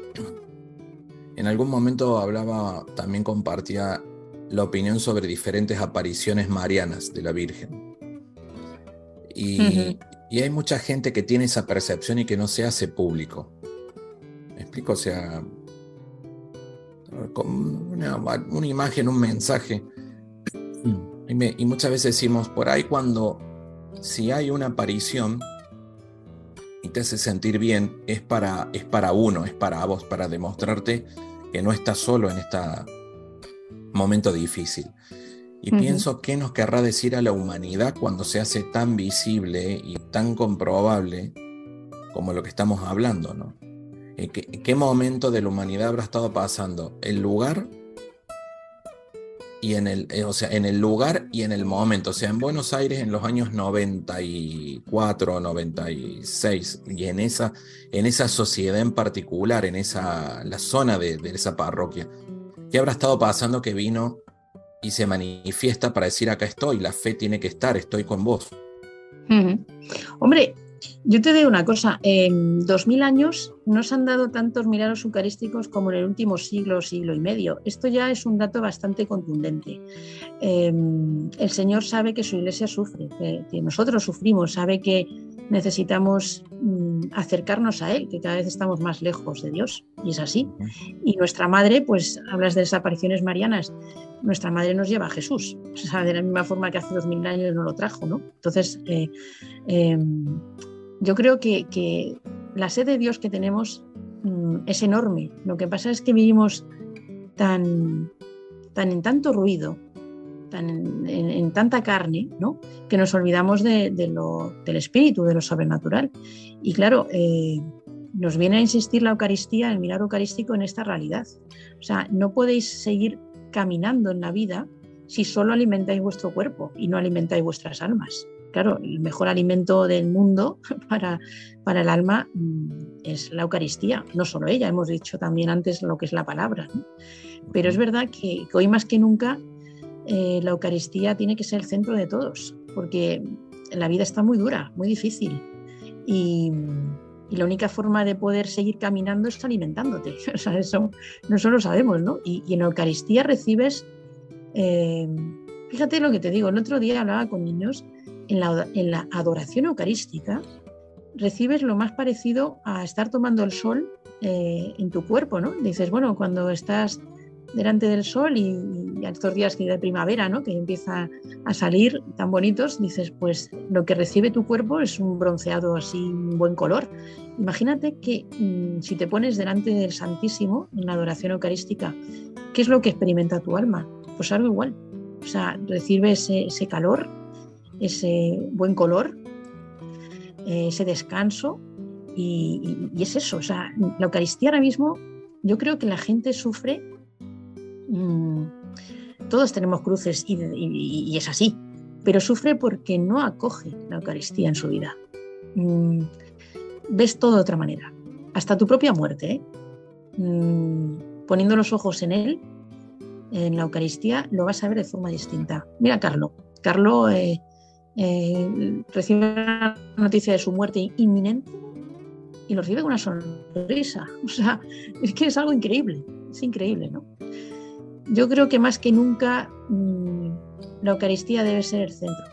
En algún momento hablaba, también compartía la opinión sobre diferentes apariciones marianas de la Virgen. Y, y hay mucha gente que tiene esa percepción y que no se hace público. ¿Me explico? O sea, una, una imagen, un mensaje. Y, muchas veces decimos, por ahí cuando, si hay una aparición y te hace sentir bien, es para, es para uno, es para vos, para demostrarte que no estás solo en este momento difícil. Y pienso qué nos querrá decir a la humanidad cuando se hace tan visible y tan comprobable como lo que estamos hablando, ¿no? ¿En qué, momento de la humanidad habrá estado pasando? El lugar y en el, eh, o sea, en el lugar y en el momento. O sea, en Buenos Aires en los años 94, 96, y en esa, en esa sociedad en particular, en esa la zona de, de esa parroquia. ¿Qué habrá estado pasando que vino y se manifiesta para decir acá estoy, la fe tiene que estar, estoy con vos. Hombre, yo te digo una cosa, en dos mil años no se han dado tantos milagros eucarísticos como en el último siglo, siglo y medio. Esto ya es un dato bastante contundente. Em, el Señor sabe que su iglesia sufre, que, nosotros sufrimos, sabe que necesitamos mm, acercarnos a Él, que cada vez estamos más lejos de Dios, y es así. Y nuestra madre, pues hablas de desapariciones marianas, nuestra madre nos lleva a Jesús, o sea, de la misma forma que hace dos mil años no lo trajo, ¿no? Entonces, eh, em, yo creo que, la sed de Dios que tenemos mm, es enorme. Lo que pasa es que vivimos tan, tan en tanto ruido, tan en, tanta carne, ¿no? que nos olvidamos de, lo, del espíritu, de lo sobrenatural. Y claro, eh, nos viene a insistir la Eucaristía, el milagro eucarístico en esta realidad. O sea, no podéis seguir caminando en la vida si solo alimentáis vuestro cuerpo y no alimentáis vuestras almas. Claro, el mejor alimento del mundo *laughs* para, para el alma mm, es la Eucaristía, no solo ella, hemos dicho también antes lo que es la palabra. Pero es verdad que, hoy más que nunca eh, la Eucaristía tiene que ser el centro de todos, porque la vida está muy dura, muy difícil. Y, y la única forma de poder seguir caminando es alimentándote. *laughs* O sea, eso nosotros sabemos, ¿no? Y, en la Eucaristía recibes, eh, fíjate lo que te digo, el otro día hablaba con niños, en la, en la adoración eucarística recibes lo más parecido a estar tomando el sol eh, en tu cuerpo, ¿no? Dices, bueno, cuando estás delante del sol y, y, estos días de primavera, ¿no? que empieza a salir tan bonitos, dices, pues lo que recibe tu cuerpo es un bronceado así, un buen color. Imagínate que mm, si te pones delante del Santísimo en la adoración eucarística, ¿qué es lo que experimenta tu alma? Pues algo igual. O sea, recibe ese, calor, ese buen color, eh, ese descanso y, y es eso. O sea, la Eucaristía ahora mismo, yo creo que la gente sufre Mm, todos tenemos cruces y, es así, pero sufre porque no acoge la Eucaristía en su vida. Mm, ves todo de otra manera, hasta tu propia muerte. ¿eh? Mm, poniendo los ojos en Él, en la Eucaristía, lo vas a ver de forma distinta. Mira, Carlo. Carlo eh, eh, recibe la noticia de su muerte inminente y lo recibe con una sonrisa. *laughs* O sea, es que es algo increíble, es increíble, ¿no? Yo creo que más que nunca mm, la Eucaristía debe ser el centro.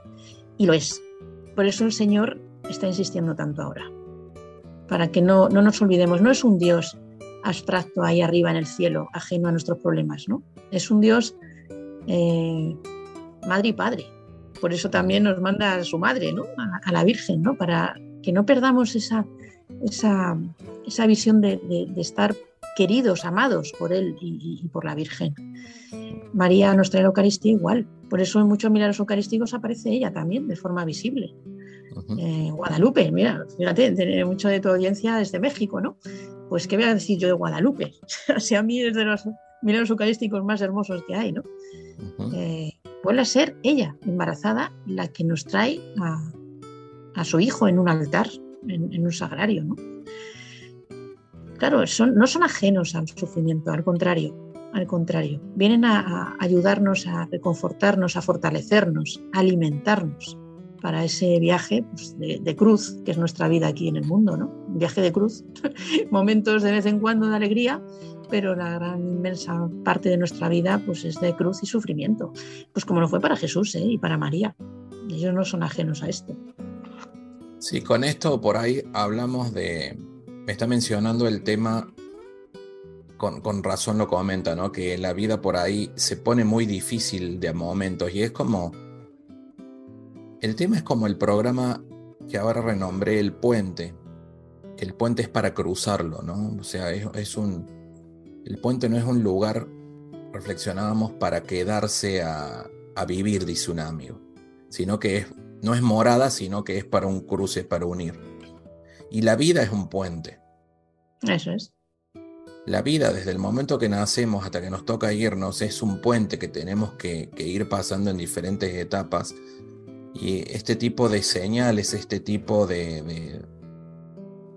Y lo es. Por eso el Señor está insistiendo tanto ahora. Para que no, no nos olvidemos, no es un Dios abstracto ahí arriba en el cielo, ajeno a nuestros problemas, ¿no? Es un Dios eh, madre y padre. Por eso también nos manda a su madre, ¿no? A, la Virgen, ¿no? Para que no perdamos esa, esa, esa visión de, de estar queridos, amados por Él y, por la Virgen. María nos trae la Eucaristía igual, por eso en muchos milagros eucarísticos aparece ella también de forma visible. Eh, Guadalupe, mira, fíjate, tiene mucho de tu audiencia desde México, ¿no? Pues qué voy a decir yo de Guadalupe, *laughs* o a mí es de los milagros eucarísticos más hermosos que hay, ¿no? Eh, vuelve a ser ella, embarazada, la que nos trae a, su hijo en un altar, en, en un sagrario, ¿no? Claro, no son ajenos al sufrimiento, al contrario, al contrario, vienen a, ayudarnos, a reconfortarnos, a fortalecernos, a alimentarnos, para ese viaje pues, de, cruz, que es nuestra vida aquí en el mundo, ¿no? Viaje de cruz, *laughs* momentos de vez en cuando de alegría, pero la gran inmensa parte de nuestra vida pues, es de cruz y sufrimiento. Pues como lo fue para Jesús ¿eh? y para María. Ellos no son ajenos a esto. Sí, con esto por ahí hablamos de, me está mencionando el tema, con, razón lo comenta, ¿no? Que la vida por ahí se pone muy difícil de momentos y es como el tema es como el programa que ahora renombré El Puente, el puente es para cruzarlo, ¿no? O sea, es, un... El puente no es un lugar, reflexionábamos, para quedarse a, a vivir, dice un amigo, sino que es, no es morada, sino que es para un cruce, para unir. Y la vida es un puente. Eso es. La vida, desde el momento que nacemos hasta que nos toca irnos, es un puente que tenemos que, que ir pasando en diferentes etapas y este tipo de señales, este tipo de,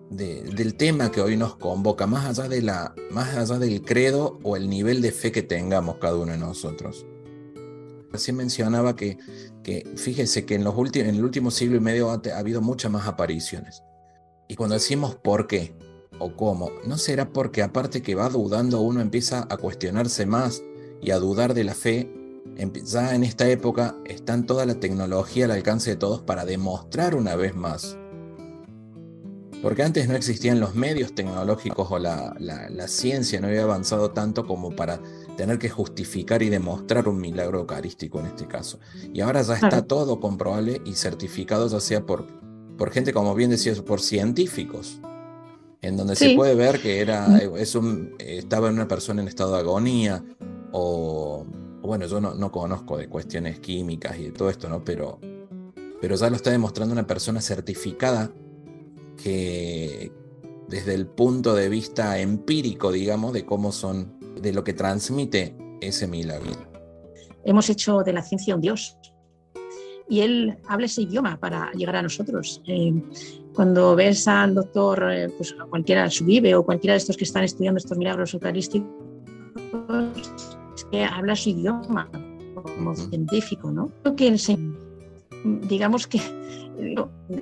del tema que hoy nos convoca, más allá, de la, más allá del credo o el nivel de fe que tengamos cada uno de nosotros. Recién mencionaba que, que fíjese que en, los últimos, en el último siglo y medio ha, ha habido muchas más apariciones. Y cuando decimos por qué o cómo, ¿no será porque aparte que va dudando uno empieza a cuestionarse más y a dudar de la fe ya en esta época están toda la tecnología al alcance de todos para demostrar una vez más. Porque antes no existían los medios tecnológicos o la, ciencia no había avanzado tanto como para tener que justificar y demostrar un milagro eucarístico en este caso. Y ahora ya está todo comprobable y certificado, ya sea por, por gente, como bien decías, por científicos, en donde se puede ver que era, mm. es un, estaba en una persona en estado de agonía o bueno, yo no, conozco de cuestiones químicas y de todo esto, ¿no? Pero, pero ya lo está demostrando una persona certificada que desde el punto de vista empírico, digamos, de cómo son, de lo que transmite ese milagro. Hemos hecho de la ciencia un dios y él habla ese idioma para llegar a nosotros. Eh, cuando ves al doctor, eh, pues cualquiera, vive o cualquiera de estos que están estudiando estos milagros eucarísticos, que habla su idioma como científico, ¿no? Creo que digamos que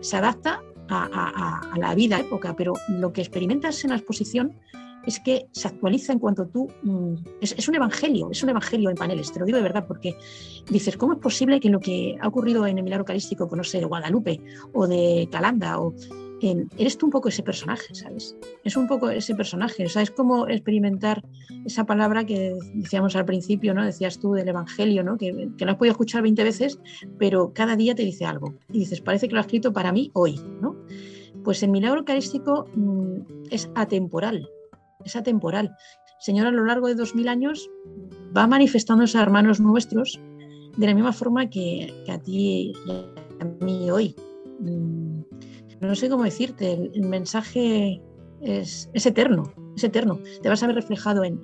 se adapta a, la vida, época, pero lo que experimentas en la exposición es que se actualiza en cuanto tú... Mm, es, un evangelio, es un evangelio en paneles, te lo digo de verdad, porque dices, ¿cómo es posible que lo que ha ocurrido en el milagro eucarístico, no sé, de Guadalupe o de Calanda o eres tú un poco ese personaje, ¿sabes? Es un poco ese personaje, o es como experimentar esa palabra que decíamos al principio, ¿no? Decías tú del Evangelio, ¿no? Que, que lo has podido escuchar 20 veces, pero cada día te dice algo. Y dices, parece que lo ha escrito para mí hoy, ¿no? Pues el milagro eucarístico mm, es atemporal, es atemporal. Señor, a lo largo de dos mil años va manifestándose a hermanos nuestros de la misma forma que, que a ti y a mí hoy. Mm, no sé cómo decirte, el, mensaje es, eterno, es eterno. Te vas a ver reflejado en,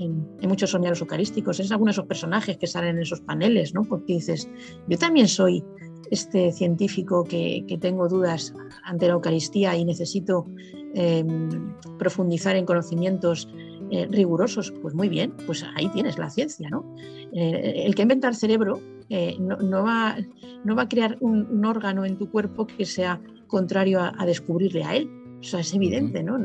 muchos soñaros eucarísticos, es algunos de esos personajes que salen en esos paneles, ¿no? Porque dices, yo también soy este científico que, tengo dudas ante la Eucaristía y necesito em, profundizar en conocimientos eh, rigurosos, pues muy bien, pues ahí tienes la ciencia, ¿no? Eh, el que inventa el cerebro eh, no, va, no, va, a crear un, órgano en tu cuerpo que sea contrario a, descubrirle a él. O sea, es evidente, ¿no?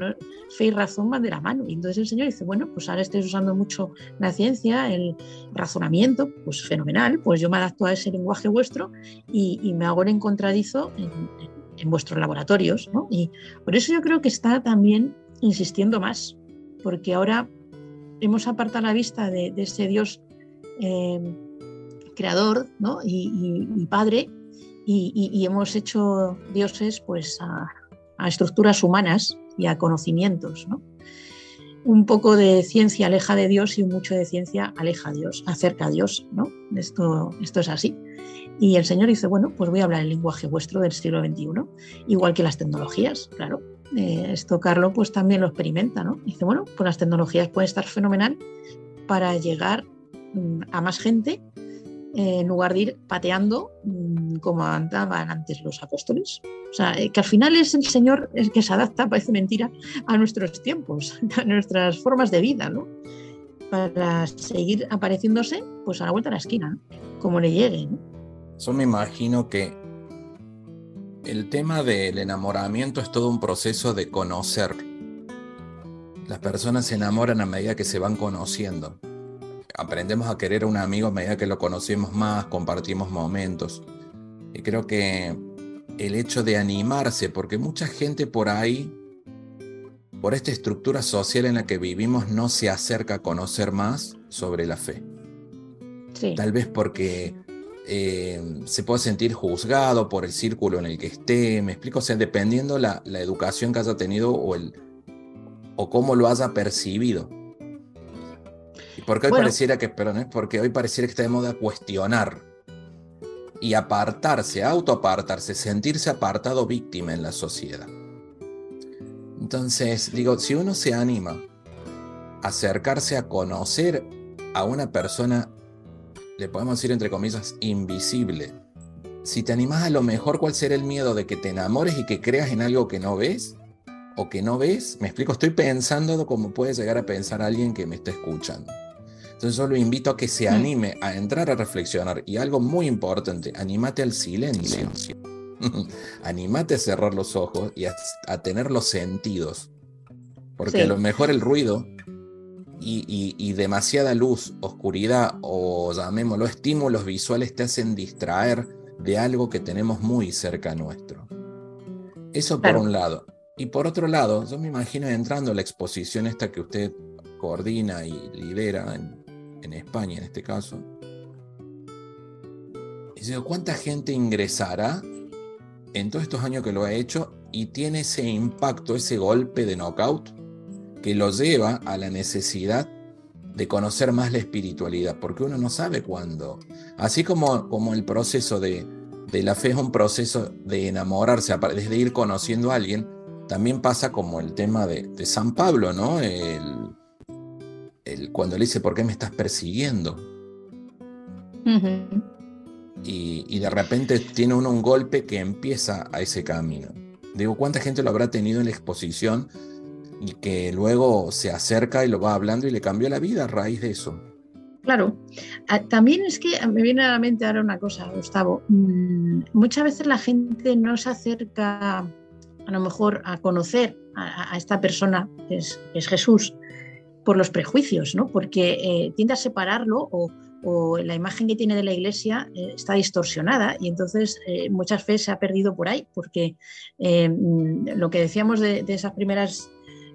Fe y razón van de la mano. Y entonces el Señor dice, bueno, pues ahora estáis usando mucho la ciencia, el razonamiento, pues fenomenal, pues yo me adapto a ese lenguaje vuestro y, me hago el encontradizo en, en, vuestros laboratorios, ¿no? Y por eso yo creo que está también insistiendo más, porque ahora hemos apartado la vista de, ese Dios eh, creador ¿no? y padre y, hemos hecho dioses pues a, estructuras humanas y a conocimientos. ¿no? Un poco de ciencia aleja de Dios y mucho de ciencia aleja a Dios, acerca a Dios. ¿no? Esto, esto es así. Y el Señor dice, bueno, pues voy a hablar el lenguaje vuestro del siglo XXI, igual que las tecnologías, claro. Eh, esto Carlos pues también lo experimenta, ¿no? Dice, bueno, pues las tecnologías pueden estar fenomenal para llegar mm, a más gente en lugar de ir pateando mm, como andaban antes los apóstoles. O sea, eh, que al final es el Señor el que se adapta, parece mentira, a nuestros tiempos, *laughs* a nuestras formas de vida, ¿no? Para seguir apareciéndose, pues a la vuelta de la esquina, como le llegue. ¿no? Yo me imagino que el tema del enamoramiento es todo un proceso de conocer. Las personas se enamoran a medida que se van conociendo. Aprendemos a querer a un amigo a medida que lo conocemos más, compartimos momentos. Y creo que el hecho de animarse, porque mucha gente por ahí, por esta estructura social en la que vivimos, no se acerca a conocer más sobre la fe. Tal vez porque eh, se puede sentir juzgado por el círculo en el que esté, me explico, o sea, dependiendo la, la educación que haya tenido o, el, o cómo lo haya percibido. Y porque hoy pareciera que, perdón, ¿eh? porque hoy pareciera que está de moda cuestionar y apartarse, autoapartarse, sentirse apartado víctima en la sociedad. Entonces, digo, si uno se anima a acercarse a conocer a una persona le podemos decir entre comillas, invisible. Si te animas a lo mejor, ¿cuál será el miedo de que te enamores y que creas en algo que no ves? ¿O que no ves? Me explico, estoy pensando como puede llegar a pensar alguien que me está escuchando. Entonces yo lo invito a que se mm. anime a entrar a reflexionar. Y algo muy importante, animate al silencio. *laughs* animate a cerrar los ojos y a, tener los sentidos. Porque a lo mejor el ruido y, demasiada luz, oscuridad o llamémoslo estímulos visuales te hacen distraer de algo que tenemos muy cerca nuestro. Eso por un lado. Y por otro lado, yo me imagino entrando a la exposición esta que usted coordina y lidera en, España en este caso. Y digo, ¿cuánta gente ingresará en todos estos años que lo ha hecho y tiene ese impacto, ese golpe de knockout que lo lleva a la necesidad de conocer más la espiritualidad, porque uno no sabe cuándo. Así como, como el proceso de, la fe es un proceso de enamorarse, desde ir conociendo a alguien, también pasa como el tema de, San Pablo, ¿no? El, cuando le dice, ¿por qué me estás persiguiendo? y, y, de repente tiene uno un golpe que empieza a ese camino. Digo, ¿cuánta gente lo habrá tenido en la exposición y que luego se acerca y lo va hablando y le cambió la vida a raíz de eso. Claro, ah, también es que me viene a la mente ahora una cosa, Gustavo. Mm, muchas veces la gente no se acerca a lo mejor a conocer a, esta persona, que es, Jesús, por los prejuicios, ¿no? porque eh, tiende a separarlo o, la imagen que tiene de la iglesia eh, está distorsionada y entonces eh, muchas veces se ha perdido por ahí, porque mm, lo que decíamos de, de esas primeras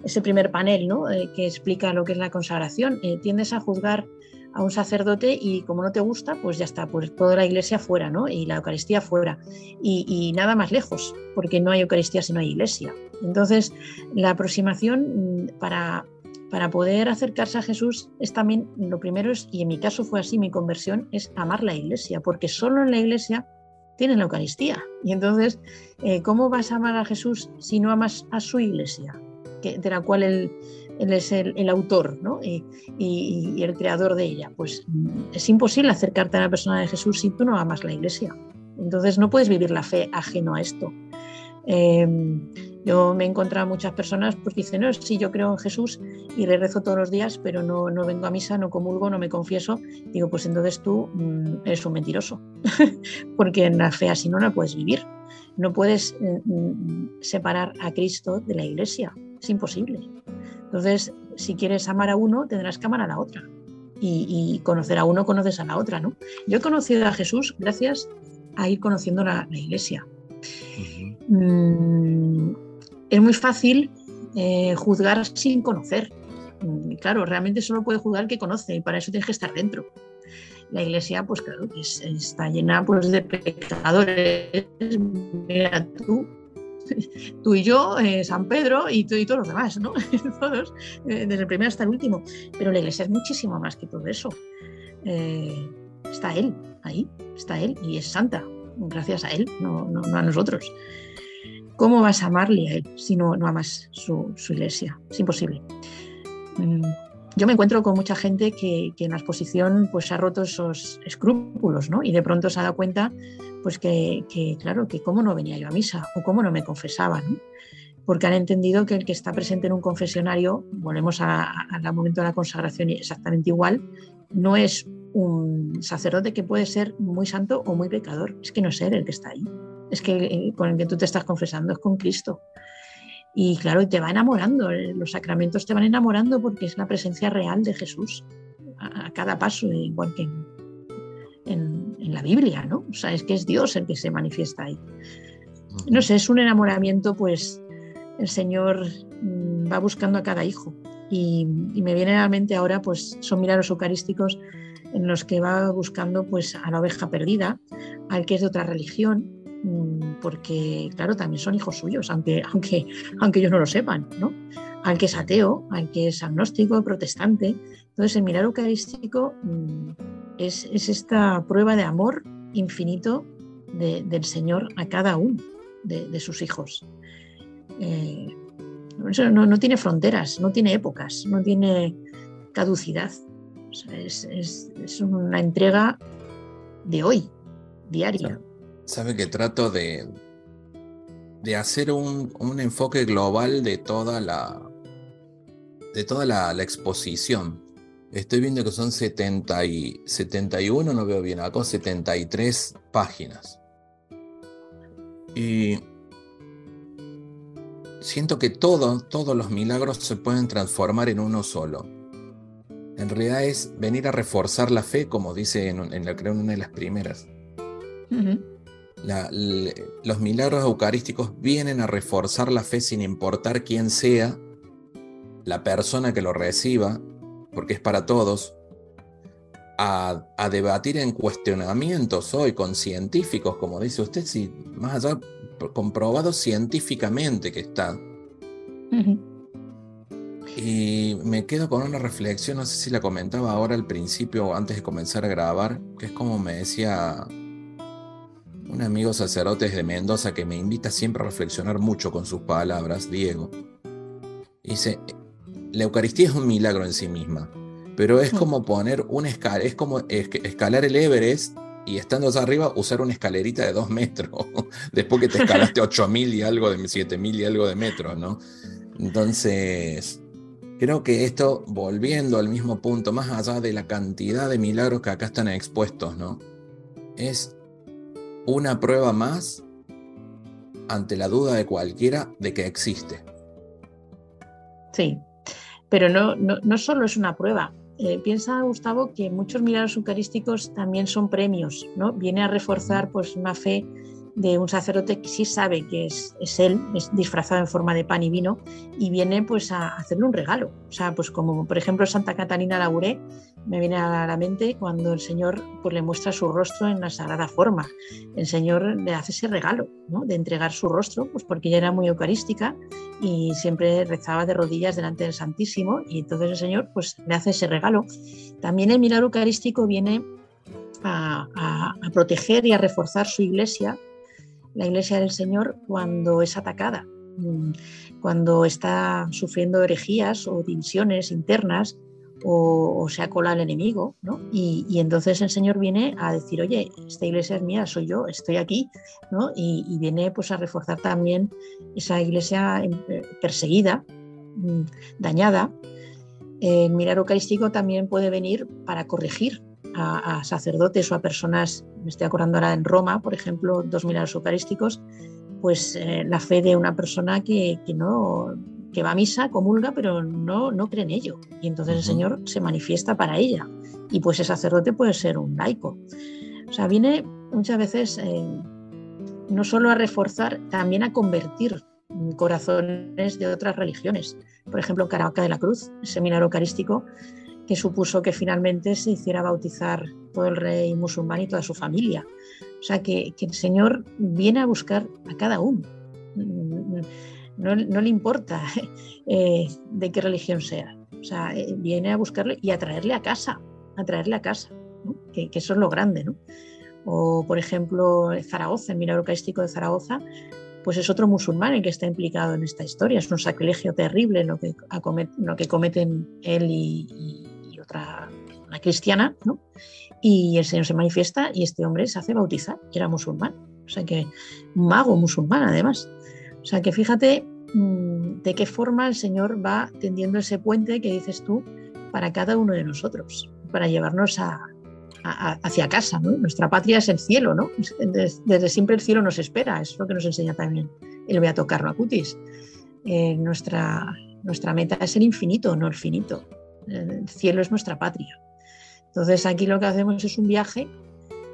ese primer panel ¿no? Eh, que explica lo que es la consagración. Eh, tiendes a juzgar a un sacerdote y como no te gusta, pues ya está, pues toda la iglesia fuera, ¿no? Y la Eucaristía fuera. Y, nada más lejos, porque no hay Eucaristía si no hay iglesia. Entonces, la aproximación mm, para, para poder acercarse a Jesús es también, lo primero es, y en mi caso fue así, mi conversión, es amar la iglesia, porque solo en la iglesia tienen la Eucaristía. Y entonces, eh, ¿cómo vas a amar a Jesús si no amas a su iglesia? De la cual él, es el, autor y, el creador de ella. Pues mm, es imposible acercarte a la persona de Jesús si tú no amas la iglesia. Entonces no puedes vivir la fe ajeno a esto. Em, yo me he encontrado muchas personas pues dicen, no, sí, yo creo en Jesús y le rezo todos los días, pero no, no vengo a misa, no comulgo, no me confieso. Digo, pues entonces tú mm, eres un mentiroso, *laughs* porque en la fe así no la puedes vivir. No puedes mm, separar a Cristo de la iglesia. Es imposible. Entonces, si quieres amar a uno, tendrás que amar a la otra. Y, conocer a uno, conoces a la otra, ¿no? Yo he conocido a Jesús gracias a ir conociendo la, iglesia. Mm, es muy fácil eh, juzgar sin conocer. Mm, claro, realmente solo puede juzgar el que conoce y para eso tienes que estar dentro. La iglesia, pues claro, está llena pues, de pecadores. Mira tú, *laughs* tú y yo, eh, San Pedro y, tú, y todos los demás, ¿no? *laughs* todos, eh, desde el primero hasta el último. Pero la iglesia es muchísimo más que todo eso. Eh, está Él ahí, está Él y es santa, gracias a Él, no, a nosotros. ¿Cómo vas a amarle a Él si no, no amas su, iglesia? Es imposible. Mm, yo me encuentro con mucha gente que, en la exposición pues, ha roto esos escrúpulos ¿no? y de pronto se ha dado cuenta pues que, claro, que cómo no venía yo a misa o cómo no me confesaba, porque han entendido que el que está presente en un confesionario, volvemos al momento de la consagración exactamente igual, no es un sacerdote que puede ser muy santo o muy pecador, es que no es él el que está ahí, es que eh, con el que tú te estás confesando es con Cristo. Y claro, te va enamorando, eh, los sacramentos te van enamorando porque es la presencia real de Jesús a, cada paso, igual que en, la Biblia, ¿no? O sea, es que es Dios el que se manifiesta ahí. No sé, es un enamoramiento, pues el Señor mm, va buscando a cada hijo. Y, me viene a la mente ahora, pues son milagros eucarísticos en los que va buscando pues a la oveja perdida, al que es de otra religión, Mm, porque claro, también son hijos suyos, aunque, aunque, aunque ellos no lo sepan, ¿no? Al que es ateo, al que es agnóstico, protestante. Entonces el mirar eucarístico mm, es, esta prueba de amor infinito del Señor a cada uno de, sus hijos. Eh, no, tiene fronteras, no tiene épocas, no tiene caducidad. es, una entrega de hoy, diaria sabe que trato de, de hacer un, enfoque global de toda la, de toda la, exposición. Estoy viendo que son 70 y, 71, no veo bien, acá 73 páginas. Y siento que todo, todos los milagros se pueden transformar en uno solo. En realidad es venir a reforzar la fe, como dice en, la, creo en una de las primeras los milagros eucarísticos vienen a reforzar la fe sin importar quién sea la persona que lo reciba, porque es para todos, a, debatir en cuestionamientos hoy con científicos, como dice usted, si más allá comprobado científicamente que está. Y me quedo con una reflexión, no sé si la comentaba ahora al principio o antes de comenzar a grabar, que es como me decía un amigo sacerdote de Mendoza que me invita siempre a reflexionar mucho con sus palabras, Diego. Dice, la Eucaristía es un milagro en sí misma, pero es como poner una escala, es como escalar el Everest y estando allá arriba usar una escalerita de dos metros, *laughs* después que te escalaste ocho mil y algo de siete mil y algo de metros, ¿no? Entonces, creo que esto, volviendo al mismo punto, más allá de la cantidad de milagros que acá están expuestos, ¿no? Es una prueba más ante la duda de cualquiera de que existe. Sí, pero no, no, solo es una prueba. Eh, piensa Gustavo que muchos milagros eucarísticos también son premios, ¿no? Viene a reforzar pues una fe de un sacerdote que sí sabe que es, es, él, es disfrazado en forma de pan y vino, y viene pues a hacerle un regalo. O sea, pues como por ejemplo Santa Catalina Labouré, me viene a la mente cuando el Señor pues, le muestra su rostro en la sagrada forma. El Señor le hace ese regalo ¿no? de entregar su rostro, pues porque ella era muy eucarística y siempre rezaba de rodillas delante del Santísimo, y entonces el Señor pues le hace ese regalo. También el milagro eucarístico viene a, proteger y a reforzar su iglesia la Iglesia del Señor cuando es atacada, mm, cuando está sufriendo herejías o divisiones internas o, se acola el enemigo, ¿no? Y, entonces el Señor viene a decir, oye, esta iglesia es mía, soy yo, estoy aquí, ¿no? Y, viene pues a reforzar también esa iglesia eh, perseguida, mm, dañada. El mirar eucarístico también puede venir para corregir a, sacerdotes o a personas, me estoy acordando ahora en Roma, por ejemplo, dos milagros eucarísticos, pues eh, la fe de una persona que, no que va a misa, comulga, pero no, no cree en ello. Y entonces el Señor se manifiesta para ella. Y pues el sacerdote puede ser un laico. O sea, viene muchas veces eh, no solo a reforzar, también a convertir corazones de otras religiones. Por ejemplo, Caraca de la Cruz, el seminario eucarístico, que supuso que finalmente se hiciera bautizar todo el rey musulmán y toda su familia. O sea, que, el Señor viene a buscar a cada uno. No, le importa *laughs* eh, de qué religión sea. O sea, eh, viene a buscarle y a traerle a casa, a traerle a casa, que, eso es lo grande. ¿no? O, por ejemplo, Zaragoza, el milagro eucarístico de Zaragoza, pues es otro musulmán el que está implicado en esta historia. Es un sacrilegio terrible lo que, lo que cometen él y una cristiana, ¿no? Y el Señor se manifiesta y este hombre se hace bautizar, y era musulmán. O sea que, un mago musulmán además. O sea que fíjate de qué forma el Señor va tendiendo ese puente que dices tú para cada uno de nosotros, para llevarnos a, hacia casa, ¿no? Nuestra patria es el cielo, ¿no? *laughs* Desde, siempre el cielo nos espera, es lo que nos enseña también el Beato Carlo Acutis. Eh, nuestra, nuestra meta es el infinito, no el finito. El cielo es nuestra patria. Entonces aquí lo que hacemos es un viaje,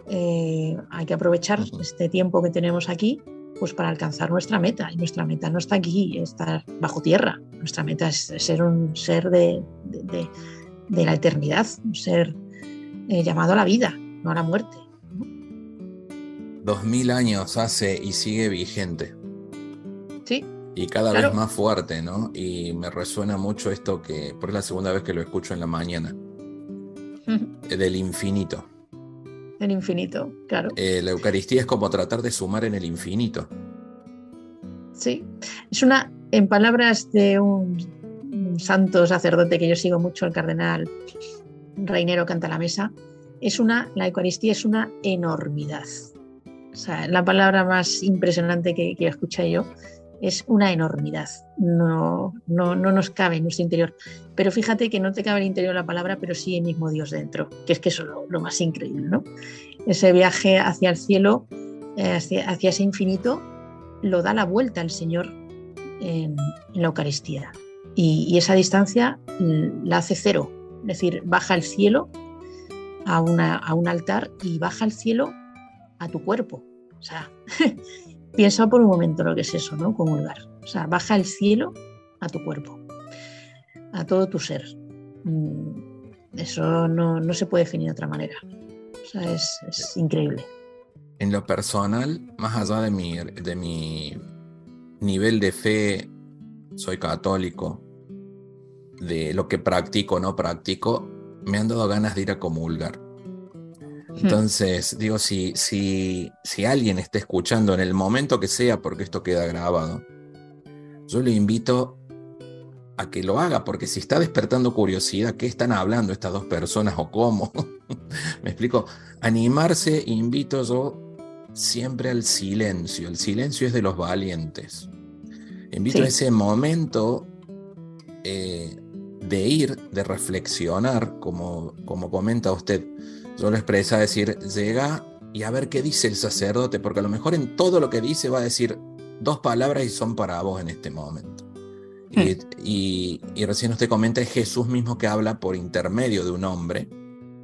eh, hay que aprovechar este tiempo que tenemos aquí pues para alcanzar nuestra meta. Y nuestra meta no está aquí, está bajo tierra. Nuestra meta es ser un ser de, la eternidad, un ser eh, llamado a la vida, no a la muerte. Dos mil años hace y sigue vigente. Sí. Y cada vez más fuerte, ¿no? Y me resuena mucho esto que, por la segunda vez que lo escucho en la mañana, *laughs* del infinito. El infinito, claro. Eh, la Eucaristía es como tratar de sumar en el infinito. Sí, es una, en palabras de un, santo sacerdote que yo sigo mucho, el cardenal Reinero Canta la Mesa, es una, la Eucaristía es una enormidad. O sea, la palabra más impresionante que, que escuché yo es una enormidad. No, no, no, nos cabe en nuestro interior. Pero fíjate que no te cabe el interior la palabra, pero sí el mismo Dios dentro, que es que eso es lo, más increíble. ¿no? Ese viaje hacia el cielo, eh, hacia, hacia, ese infinito, lo da la vuelta el Señor en, la Eucaristía. Y, esa distancia la hace cero, es decir, baja el cielo a, una, a un altar y baja el cielo a tu cuerpo. O sea, *laughs* Piensa por un momento lo que es eso, ¿no? Comulgar. O sea, baja el cielo a tu cuerpo, a todo tu ser. Mm, eso no, se puede definir de otra manera. O sea, es, increíble. En lo personal, más allá de mi, de mi nivel de fe, soy católico, de lo que practico o no practico, me han dado ganas de ir a comulgar. Entonces, digo, si, si, si alguien está escuchando en el momento que sea, porque esto queda grabado, yo le invito a que lo haga, porque si está despertando curiosidad, ¿qué están hablando estas dos personas o cómo? *laughs* Me explico, animarse, invito yo siempre al silencio, el silencio es de los valientes. Invito a ese momento eh, de ir, de reflexionar, como, como comenta usted, Solo expresa decir, llega y a ver qué dice el sacerdote, porque a lo mejor en todo lo que dice va a decir dos palabras y son para vos en este momento. Y, hmm. recién usted comenta, es Jesús mismo que habla por intermedio de un hombre,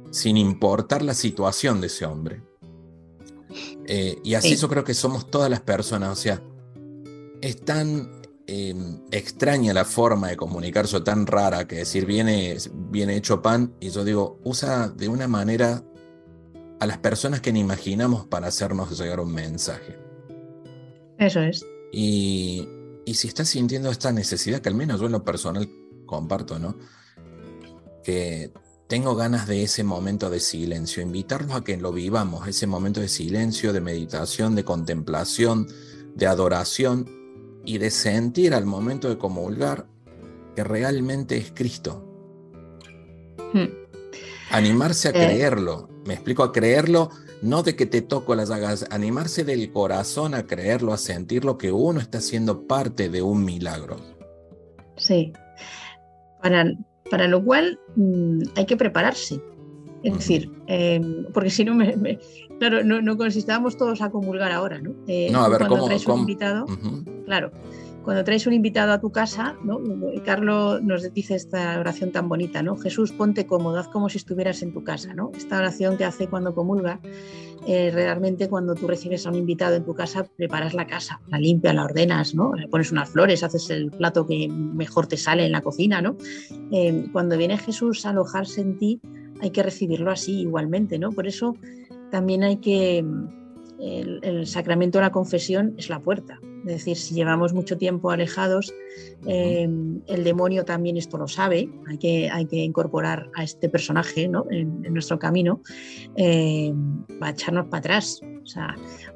sin importar la situación de ese hombre. Eh, y así yo creo que somos todas las personas, o sea, es tan em, extraña la forma de comunicarse, tan rara, que decir viene, viene hecho pan, y yo digo, usa de una manera a las personas que ni imaginamos para hacernos llegar un mensaje. Eso es. Y, y si estás sintiendo esta necesidad, que al menos yo en lo personal comparto, ¿no? Que tengo ganas de ese momento de silencio, invitarlos a que lo vivamos, ese momento de silencio, de meditación, de contemplación, de adoración y de sentir al momento de comulgar que realmente es Cristo. Hmm. Animarse a eh, creerlo, me explico a creerlo, no de que te toco las llagas, animarse del corazón a creerlo, a sentirlo que uno está siendo parte de un milagro. Sí, para, para lo cual mm, hay que prepararse. Es decir, em, porque si no, me, claro, no, no consistábamos todos a comulgar ahora, ¿no? Eh, no, a ver, cuando ¿cómo? Traes un invitado, Claro, cuando traes un invitado a tu casa, ¿no? Carlos nos dice esta oración tan bonita, ¿no? Jesús, ponte cómodo, haz como si estuvieras en tu casa, ¿no? Esta oración que hace cuando comulga, eh, realmente cuando tú recibes a un invitado en tu casa, preparas la casa, la limpias, la ordenas, ¿no? Le pones unas flores, haces el plato que mejor te sale en la cocina, ¿no? Eh, cuando viene Jesús a alojarse en ti, hay que recibirlo así igualmente, ¿no? Por eso también hay que el, sacramento de la confesión es la puerta. Es decir, si llevamos mucho tiempo alejados, eh, el demonio también esto lo sabe, hay que, hay que incorporar a este personaje en, nuestro camino, eh, va a echarnos para atrás.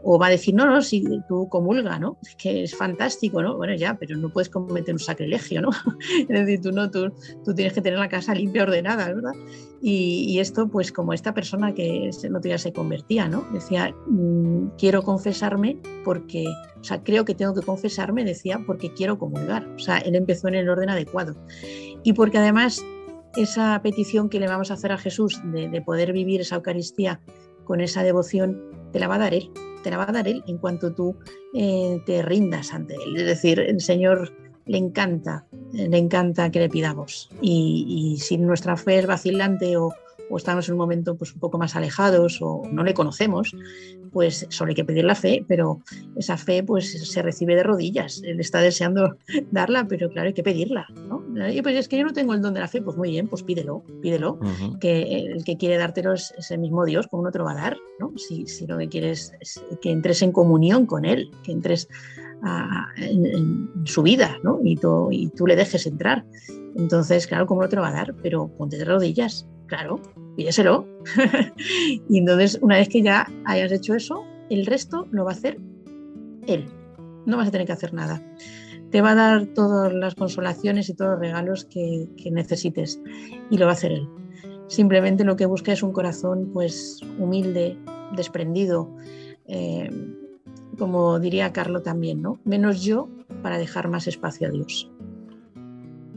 O, va a decir, no, no, si tú comulga, ¿no? Que es fantástico, ¿no? Bueno, ya, pero no puedes cometer un sacrilegio, ¿no? *laughs* es decir, tú, no, tú, tú tienes que tener la casa limpia, ordenada, ¿verdad? Y, esto, pues como esta persona que no ya se convertía, ¿no? Decía, mm, quiero confesarme porque, o sea, creo que tengo que confesarme, decía, porque quiero comulgar. O sea, él empezó en el orden adecuado. Y porque además esa petición que le vamos a hacer a Jesús de, poder vivir esa Eucaristía con esa devoción, te la va a dar Él, te la va a dar Él en cuanto tú eh, te rindas ante Él. Es decir, el Señor le encanta, le encanta que le pidamos. Y, y si nuestra fe es vacilante o, o estamos en un momento pues, un poco más alejados o no le conocemos, pues solo hay que pedir la fe, pero esa fe pues se recibe de rodillas. Él está deseando *laughs* darla, pero claro, hay que pedirla. ¿no? Y pues es que yo no tengo el don de la fe, pues muy bien, pues pídelo, pídelo, que el que quiere dártelo es, el mismo Dios, como no te lo va a dar, ¿no? Si, si lo que quieres es que entres en comunión con Él, que entres en, su vida, ¿no? Y tú, y tú le dejes entrar. Entonces, claro, ¿cómo no te lo va a dar? Pero ponte de rodillas, claro, pídeselo. *laughs* y entonces, una vez que ya hayas hecho eso, el resto lo va a hacer él. No vas a tener que hacer nada. Te va a dar todas las consolaciones y todos los regalos que, necesites y lo va a hacer él. Simplemente lo que busca es un corazón pues humilde, desprendido, eh, como diría Carlo también, ¿no? Menos yo para dejar más espacio a Dios.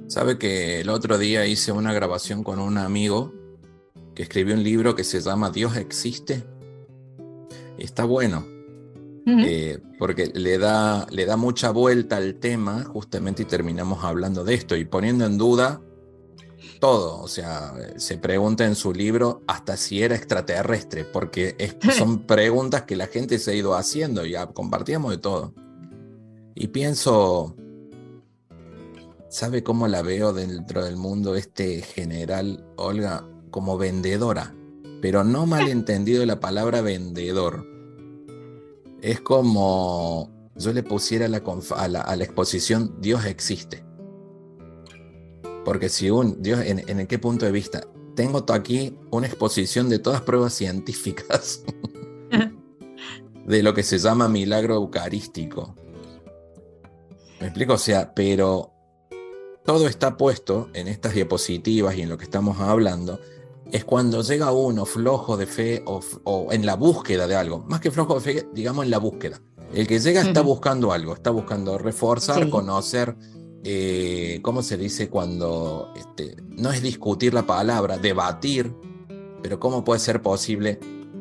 Sabe que el otro día hice una grabación con un amigo que escribió un libro que se llama Dios existe. está bueno, eh, porque le da, le da mucha vuelta al tema justamente y terminamos hablando de esto y poniendo en duda todo. O sea, se pregunta en su libro hasta si era extraterrestre, porque *laughs* son preguntas que la gente se ha ido haciendo y compartíamos de todo. Y pienso, ¿sabe cómo la veo dentro del mundo este general Olga? Como vendedora, pero no malentendido *laughs* la palabra vendedor. Es como yo le pusiera la, a la exposición Dios existe. Porque si un, Dios, en, en qué punto de vista, tengo aquí una exposición de todas pruebas científicas *laughs* de lo que se llama milagro eucarístico. ¿Me explico? O sea, pero todo está puesto en estas diapositivas y en lo que estamos hablando, es cuando llega uno flojo de fe o, en la búsqueda de algo, más que flojo de fe, digamos en la búsqueda. El que llega está buscando algo, está buscando reforzar, conocer, eh, ¿cómo se dice cuando este, no es discutir la palabra, debatir, pero cómo puede ser posible?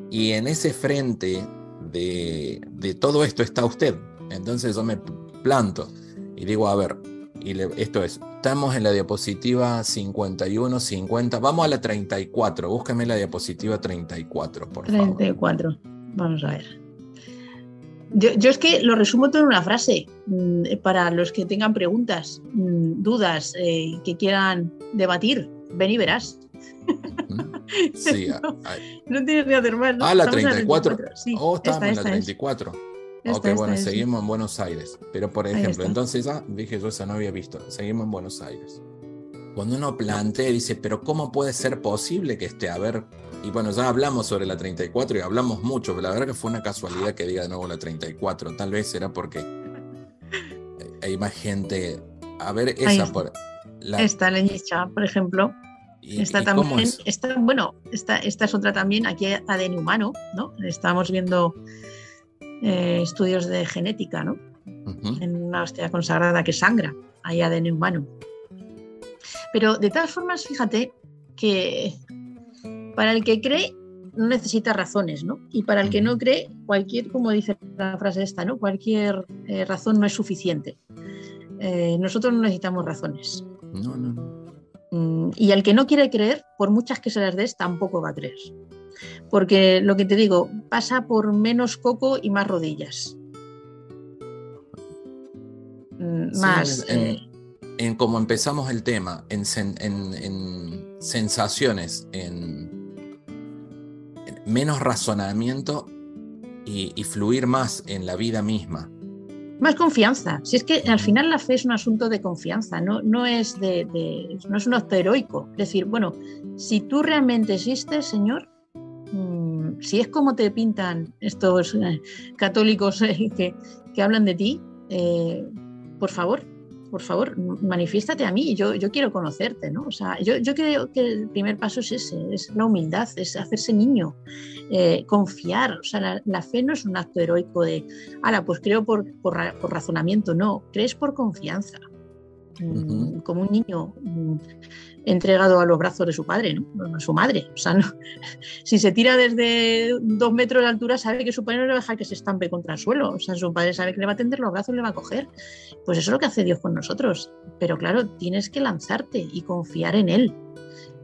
Y en ese frente de, todo esto está usted. Entonces yo me planto y digo, a ver, y esto es, estamos en la diapositiva 51, 50, vamos a la 34, búsqueme la diapositiva 34, por favor. 34, vamos a ver. Yo, es que lo resumo todo en una frase. Mm, para los que tengan preguntas, mm, dudas, eh, que quieran debatir, ven y verás. Sí, *laughs* no, tienes que hacer más. Ah, la 34. oh, estamos en la 34. Ok, bueno, seguimos en Buenos Aires. Pero por ejemplo, entonces, ah, dije yo, esa no había visto. Seguimos en Buenos Aires. Cuando uno plantea, dice, pero ¿cómo puede ser posible que esté? A ver, y bueno, ya hablamos sobre la 34 y hablamos mucho, pero la verdad que fue una casualidad que diga de nuevo la 34. Tal vez será porque *laughs* hay más gente. A ver, esa por. La... Esta leñicha, por ejemplo. Esta también, esta, bueno, esta, esta es otra también, aquí ADN humano, ¿no? Estamos viendo eh, estudios de genética, ¿no? En una hostia consagrada que sangra, hay ADN humano. Pero de todas formas, fíjate que para el que cree, no necesita razones, ¿no? Y para el que no cree, cualquier, como dice la frase esta, ¿no? Cualquier eh, razón no es suficiente. Eh, nosotros no necesitamos razones. No, no, no. Mm, y al que no quiere creer, por muchas que se las des, tampoco va a creer. Porque lo que te digo, pasa por menos coco y más rodillas. Mm, más. En, en, cómo empezamos el tema, en, en sensaciones, en menos razonamiento y, fluir más en la vida misma. Más confianza. Si es que al final la fe es un asunto de confianza, no, no, es, de, no es un acto heroico. Es decir, bueno, si tú realmente existes, Señor, si es como te pintan estos eh, católicos eh, que, que, hablan de ti, eh, por favor, por favor, manifiéstate a mí, yo, yo quiero conocerte, ¿no? O sea, yo, yo creo que el primer paso es ese, es la humildad, es hacerse niño, eh, confiar, o sea, la, fe no es un acto heroico de, ahora, pues creo por, por, razonamiento, no, crees por confianza. mm, como un niño mm, entregado a los brazos de su padre, ¿no? Su madre. O sea, *laughs* si se tira desde dos metros de altura, sabe que su padre no le va a dejar que se estampe contra el suelo. O sea, su padre sabe que le va a tender los brazos y le va a coger. Pues eso es lo que hace Dios con nosotros. Pero claro, tienes que lanzarte y confiar en Él.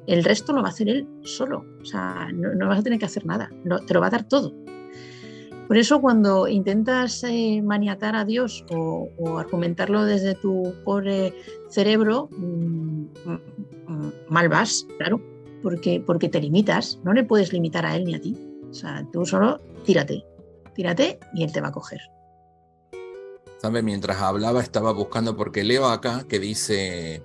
El resto lo va a hacer Él solo. O sea, no, vas a tener que hacer nada. te lo va a dar todo. Por eso cuando intentas eh, maniatar a Dios o, argumentarlo desde tu pobre cerebro, mm, mal vas, claro, porque, porque te limitas, no le puedes limitar a él ni a ti. O sea, tú solo tírate, tírate y él te va a coger. ¿Sabe? Mientras hablaba estaba buscando, porque leo acá que dice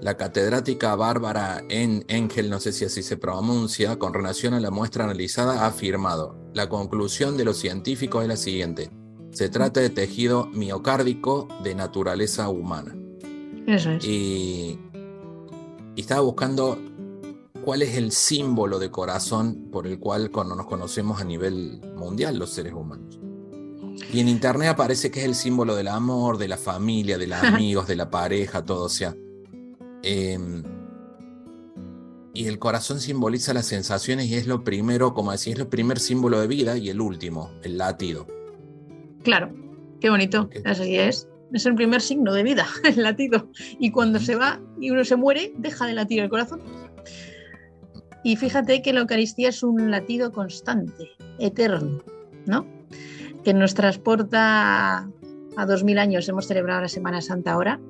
la catedrática Bárbara en Engel, no sé si así se pronuncia, con relación a la muestra analizada, ha afirmado, la conclusión de los científicos es la siguiente, se trata de tejido miocárdico de naturaleza humana. Eso es. Y, estaba buscando cuál es el símbolo de corazón por el cual nos conocemos a nivel mundial los seres humanos. Y en internet aparece que es el símbolo del amor, de la familia, de los *laughs* amigos, de la pareja, todo. O sea, Em, y el corazón simboliza las sensaciones y es lo primero, como decía, es el primer símbolo de vida y el último, el latido. Claro, qué bonito, así es. Es el primer signo de vida, *laughs* el latido. Y cuando se va y uno se muere, deja de latir el corazón. Y fíjate que la Eucaristía es un latido constante, eterno, ¿no? Que nos transporta a dos mil años. Hemos celebrado la Semana Santa ahora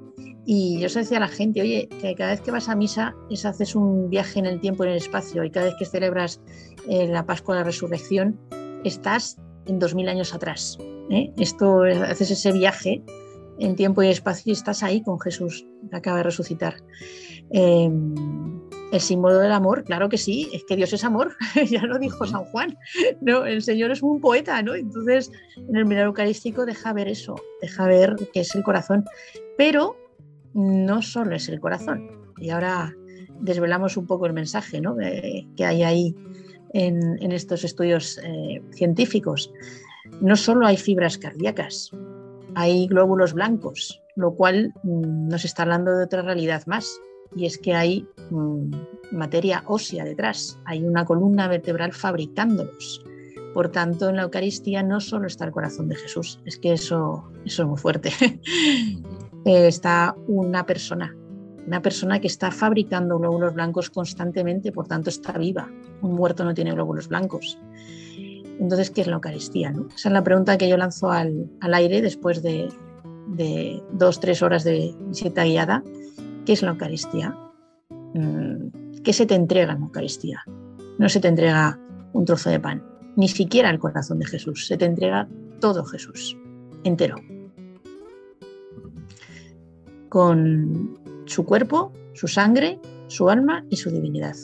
y yo se decía a la gente, oye, que cada vez que vas a misa es haces un viaje en el tiempo y en el espacio y cada vez que celebras eh, la Pascua de la Resurrección estás en dos mil años atrás. ¿eh? Esto haces ese viaje en tiempo y espacio y estás ahí con Jesús que acaba de resucitar. Em, el símbolo del amor, claro que sí, es que Dios es amor, *laughs* ya lo dijo San Juan, ¿no? El Señor es un poeta, ¿no? Entonces, en el milagro eucarístico deja ver eso, deja ver que es el corazón, pero no solo es el corazón. Y ahora desvelamos un poco el mensaje que hay ahí en, estos estudios eh, científicos. No solo hay fibras cardíacas, hay glóbulos blancos, lo cual mm, nos está hablando de otra realidad más, y es que hay mm, materia ósea detrás, hay una columna vertebral fabricándolos. Por tanto, en la Eucaristía no solo está el corazón de Jesús, es que eso, eso es muy fuerte. *laughs* Eh, está una persona, una persona que está fabricando glóbulos blancos constantemente, por tanto está viva. Un muerto no tiene glóbulos blancos. Entonces, ¿qué es la Eucaristía? Esa es la pregunta que yo lanzo al, aire después de, de, dos, tres horas de visita guiada. ¿Qué es la Eucaristía? Mm, ¿Qué se te entrega en la Eucaristía? No se te entrega un trozo de pan, ni siquiera el corazón de Jesús, se te entrega todo Jesús, entero con su cuerpo, su sangre, su alma y su divinidad.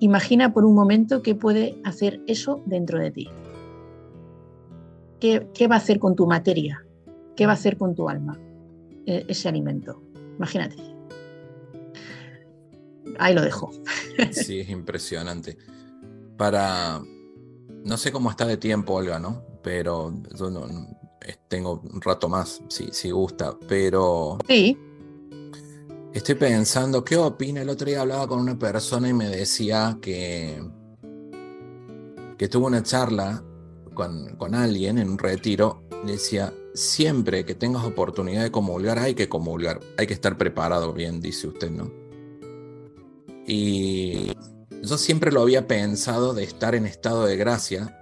Imagina por un momento qué puede hacer eso dentro de ti. ¿Qué, va a hacer con tu materia? ¿Qué va a hacer con tu alma e, ese alimento? Imagínate. Ahí lo dejo. *laughs* Sí, es impresionante. Para. No sé cómo está de tiempo, Olga, ¿no? Pero no, tengo un rato más, si, si gusta, pero... Sí. Estoy pensando, ¿qué opina? El otro día hablaba con una persona y me decía que, que tuvo una charla con, con alguien en un retiro. Le decía, siempre que tengas oportunidad de comulgar, hay que comulgar. Hay que estar preparado bien, dice usted, ¿no? Y yo siempre lo había pensado de estar en estado de gracia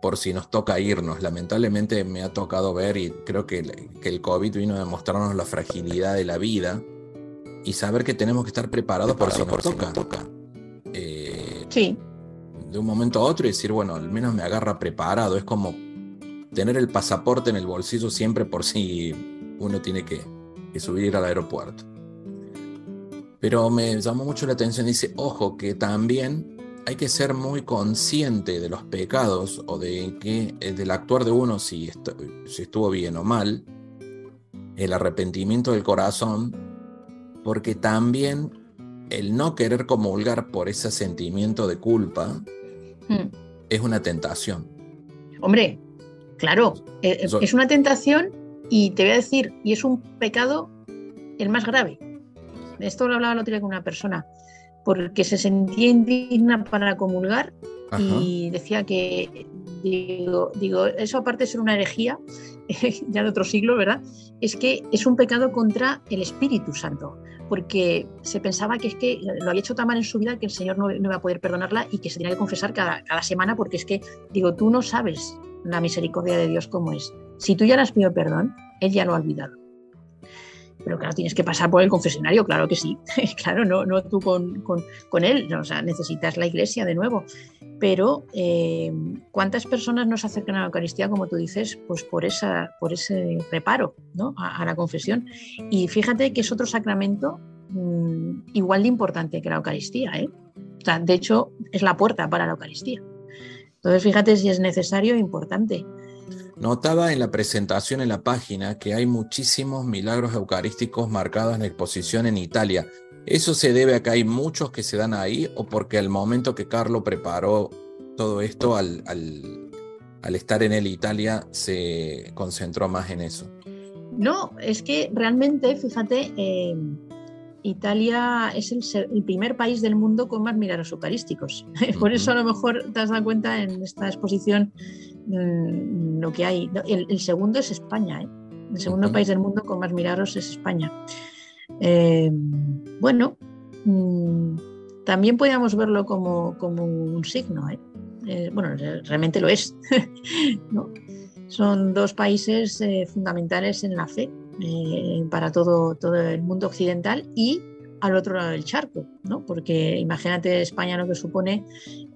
por si nos toca irnos. Lamentablemente me ha tocado ver y creo que, el COVID vino a demostrarnos la fragilidad de la vida y saber que tenemos que estar preparados por si nos toca. toca. Eh, sí. De un momento a otro y decir, bueno, al menos me agarra preparado. Es como tener el pasaporte en el bolsillo siempre por si uno tiene que, que subir al aeropuerto. Pero me llamó mucho la atención, dice, ojo, que también hay que ser muy consciente de los pecados o de que eh, del actuar de uno si, si estuvo bien o mal, el arrepentimiento del corazón, porque también el no querer comulgar por ese sentimiento de culpa hmm. es una tentación. Hombre, claro, eh, es una tentación y te voy a decir, y es un pecado el más grave. Esto lo hablaba el otro día con una persona, porque se sentía indigna para comulgar y decía que, digo, digo, eso aparte de ser una herejía, *laughs* ya de otro siglo, ¿verdad? Es que es un pecado contra el Espíritu Santo, porque se pensaba que es que lo había hecho tan mal en su vida que el Señor no, iba a poder perdonarla y que se tenía que confesar cada, cada semana, porque es que, digo, tú no sabes la misericordia de Dios como es. Si tú ya le has pedido perdón, Él ya lo ha olvidado. Pero claro, tienes que pasar por el confesionario, claro que sí. *laughs* claro, no, no tú con, con, él, o sea, necesitas la iglesia de nuevo. Pero, eh, ¿cuántas personas nos acercan a la Eucaristía, como tú dices, pues por, esa, por ese reparo ¿no? a, la confesión? Y fíjate que es otro sacramento mm, igual de importante que la Eucaristía. ¿eh? O sea, de hecho, es la puerta para la Eucaristía. Entonces, fíjate si es necesario e importante. Notaba en la presentación en la página que hay muchísimos milagros eucarísticos marcados en la exposición en Italia. ¿Eso se debe a que hay muchos que se dan ahí o porque al momento que Carlo preparó todo esto, al, estar en el Italia, se concentró más en eso? No, es que realmente, fíjate, eh, Italia es el, primer país del mundo con más milagros eucarísticos. *laughs* Por eso a lo mejor te has dado cuenta en esta exposición mm, lo que hay. El, segundo es España. ¿eh? El segundo país del mundo con más milagros es España. Eh, bueno, mm, también podríamos verlo como, un signo. ¿eh? bueno, realmente lo es. *laughs* Son dos países fundamentales en la fe para todo, todo el mundo occidental y al otro lado del charco, ¿no? Porque imagínate España lo que supone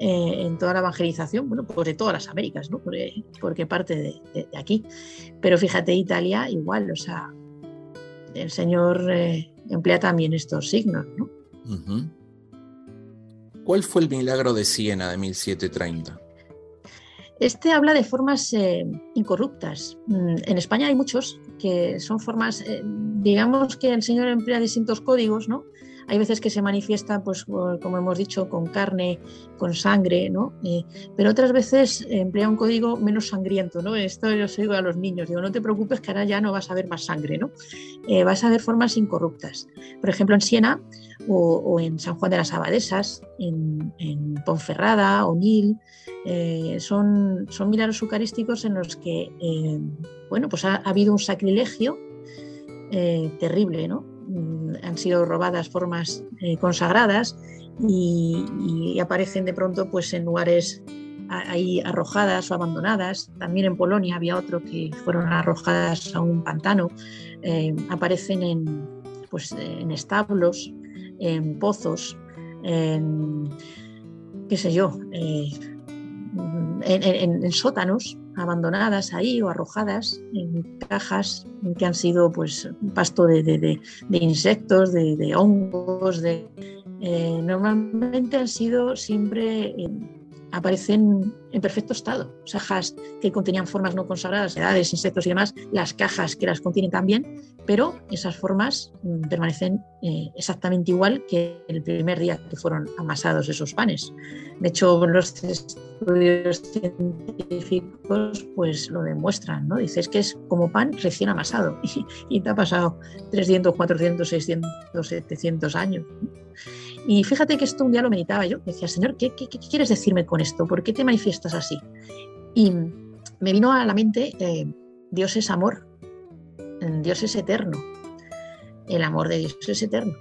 eh, en toda la evangelización, bueno, pues de todas las Américas, ¿no? Porque, parte de, aquí. Pero fíjate, Italia igual, o sea, el Señor eh, emplea también estos signos, ¿no? ¿Cuál fue el milagro de Siena de 1730? Este habla de formas eh, incorruptas. Mm, en España hay muchos que son formas, eh, digamos que el Señor emplea distintos códigos, ¿no? Hay veces que se manifiesta, pues, como hemos dicho, con carne, con sangre, ¿no? Eh, pero otras veces emplea un código menos sangriento, ¿no? Esto yo se digo a los niños, digo, no te preocupes que ahora ya no vas a ver más sangre, ¿no? vas a ver formas incorruptas. Por ejemplo, en Siena o, en San Juan de las Abadesas, en, Ponferrada, Onil, eh, son, son milagros eucarísticos en los que eh, bueno, pues ha, habido un sacrilegio eh, terrible, ¿no? Mm, han sido robadas formas consagradas y, aparecen de pronto pues, en lugares ahí arrojadas o abandonadas. También en Polonia había otro que fueron arrojadas a un pantano. aparecen en, pues, en establos, en pozos, en, qué sé yo, eh, en, sótanos abandonadas ahí o arrojadas en cajas que han sido pues pasto de, insectos, de, hongos, de, eh, normalmente han sido siempre aparecen en perfecto estado. Cajas que contenían formas no consagradas, edades, insectos y demás, las cajas que las contienen también, pero esas formas mm, permanecen eh, exactamente igual que el primer día que fueron amasados esos panes. De hecho, los estudios científicos pues lo demuestran, ¿no? Dices que es como pan recién amasado *laughs* y, te ha pasado 300, 400, 600, 700 años. Y fíjate que esto un día lo meditaba yo, decía, Señor, ¿qué, quieres decirme con esto? ¿Por qué te manifiestas así? Y me vino a la mente, eh, Dios es amor, Dios es eterno, el amor de Dios es eterno.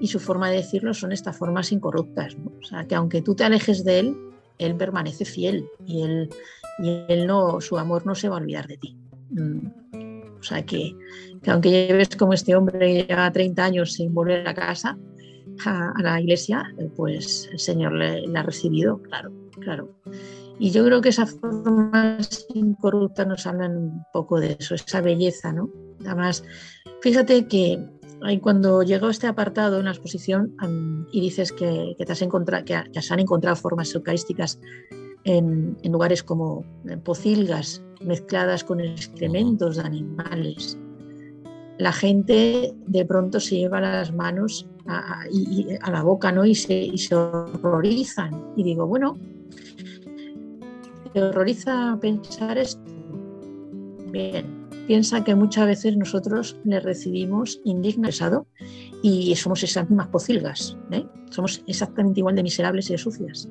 Y su forma de decirlo son estas formas incorruptas. O sea, que aunque tú te alejes de Él, Él permanece fiel y Él, y él no, su amor no se va a olvidar de ti. Mm. O sea, que, que aunque lleves como este hombre lleva 30 años sin volver a casa, a, la iglesia, eh, pues el Señor le, ha recibido, claro, claro. Y yo creo que esas formas incorruptas nos hablan un poco de eso, esa belleza, ¿no? Además, fíjate que cuando llegó este apartado en la exposición y dices que, te has encontrado, que, se han encontrado formas eucarísticas en, en lugares como pocilgas mezcladas con excrementos de animales, la gente de pronto se lleva las manos a, la boca ¿no? y, se, se horrorizan. Y digo, bueno, ¿te horroriza pensar esto? Bien, piensa que muchas veces nosotros le recibimos indignado y somos esas mismas pocilgas, ¿eh? somos exactamente igual de miserables y de sucias.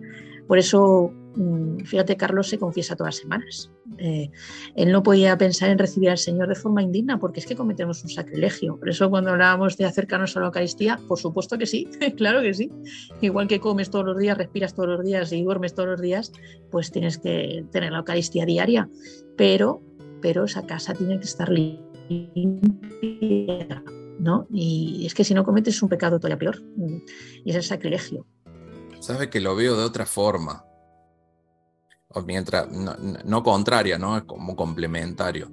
Por eso, mm, fíjate, Carlos se confiesa todas las semanas. Eh, él no podía pensar en recibir al Señor de forma indigna porque es que cometemos un sacrilegio. Por eso cuando hablábamos de acercarnos a la Eucaristía, por supuesto que sí, *laughs* claro que sí. Igual que comes todos los días, respiras todos los días y duermes todos los días, pues tienes que tener la Eucaristía diaria. Pero, pero esa casa tiene que estar limpia. ¿no? Y es que si no cometes un pecado todavía peor, y es el sacrilegio. Sabe que lo veo de otra forma. O mientras, no, contraria, ¿no? Como complementario.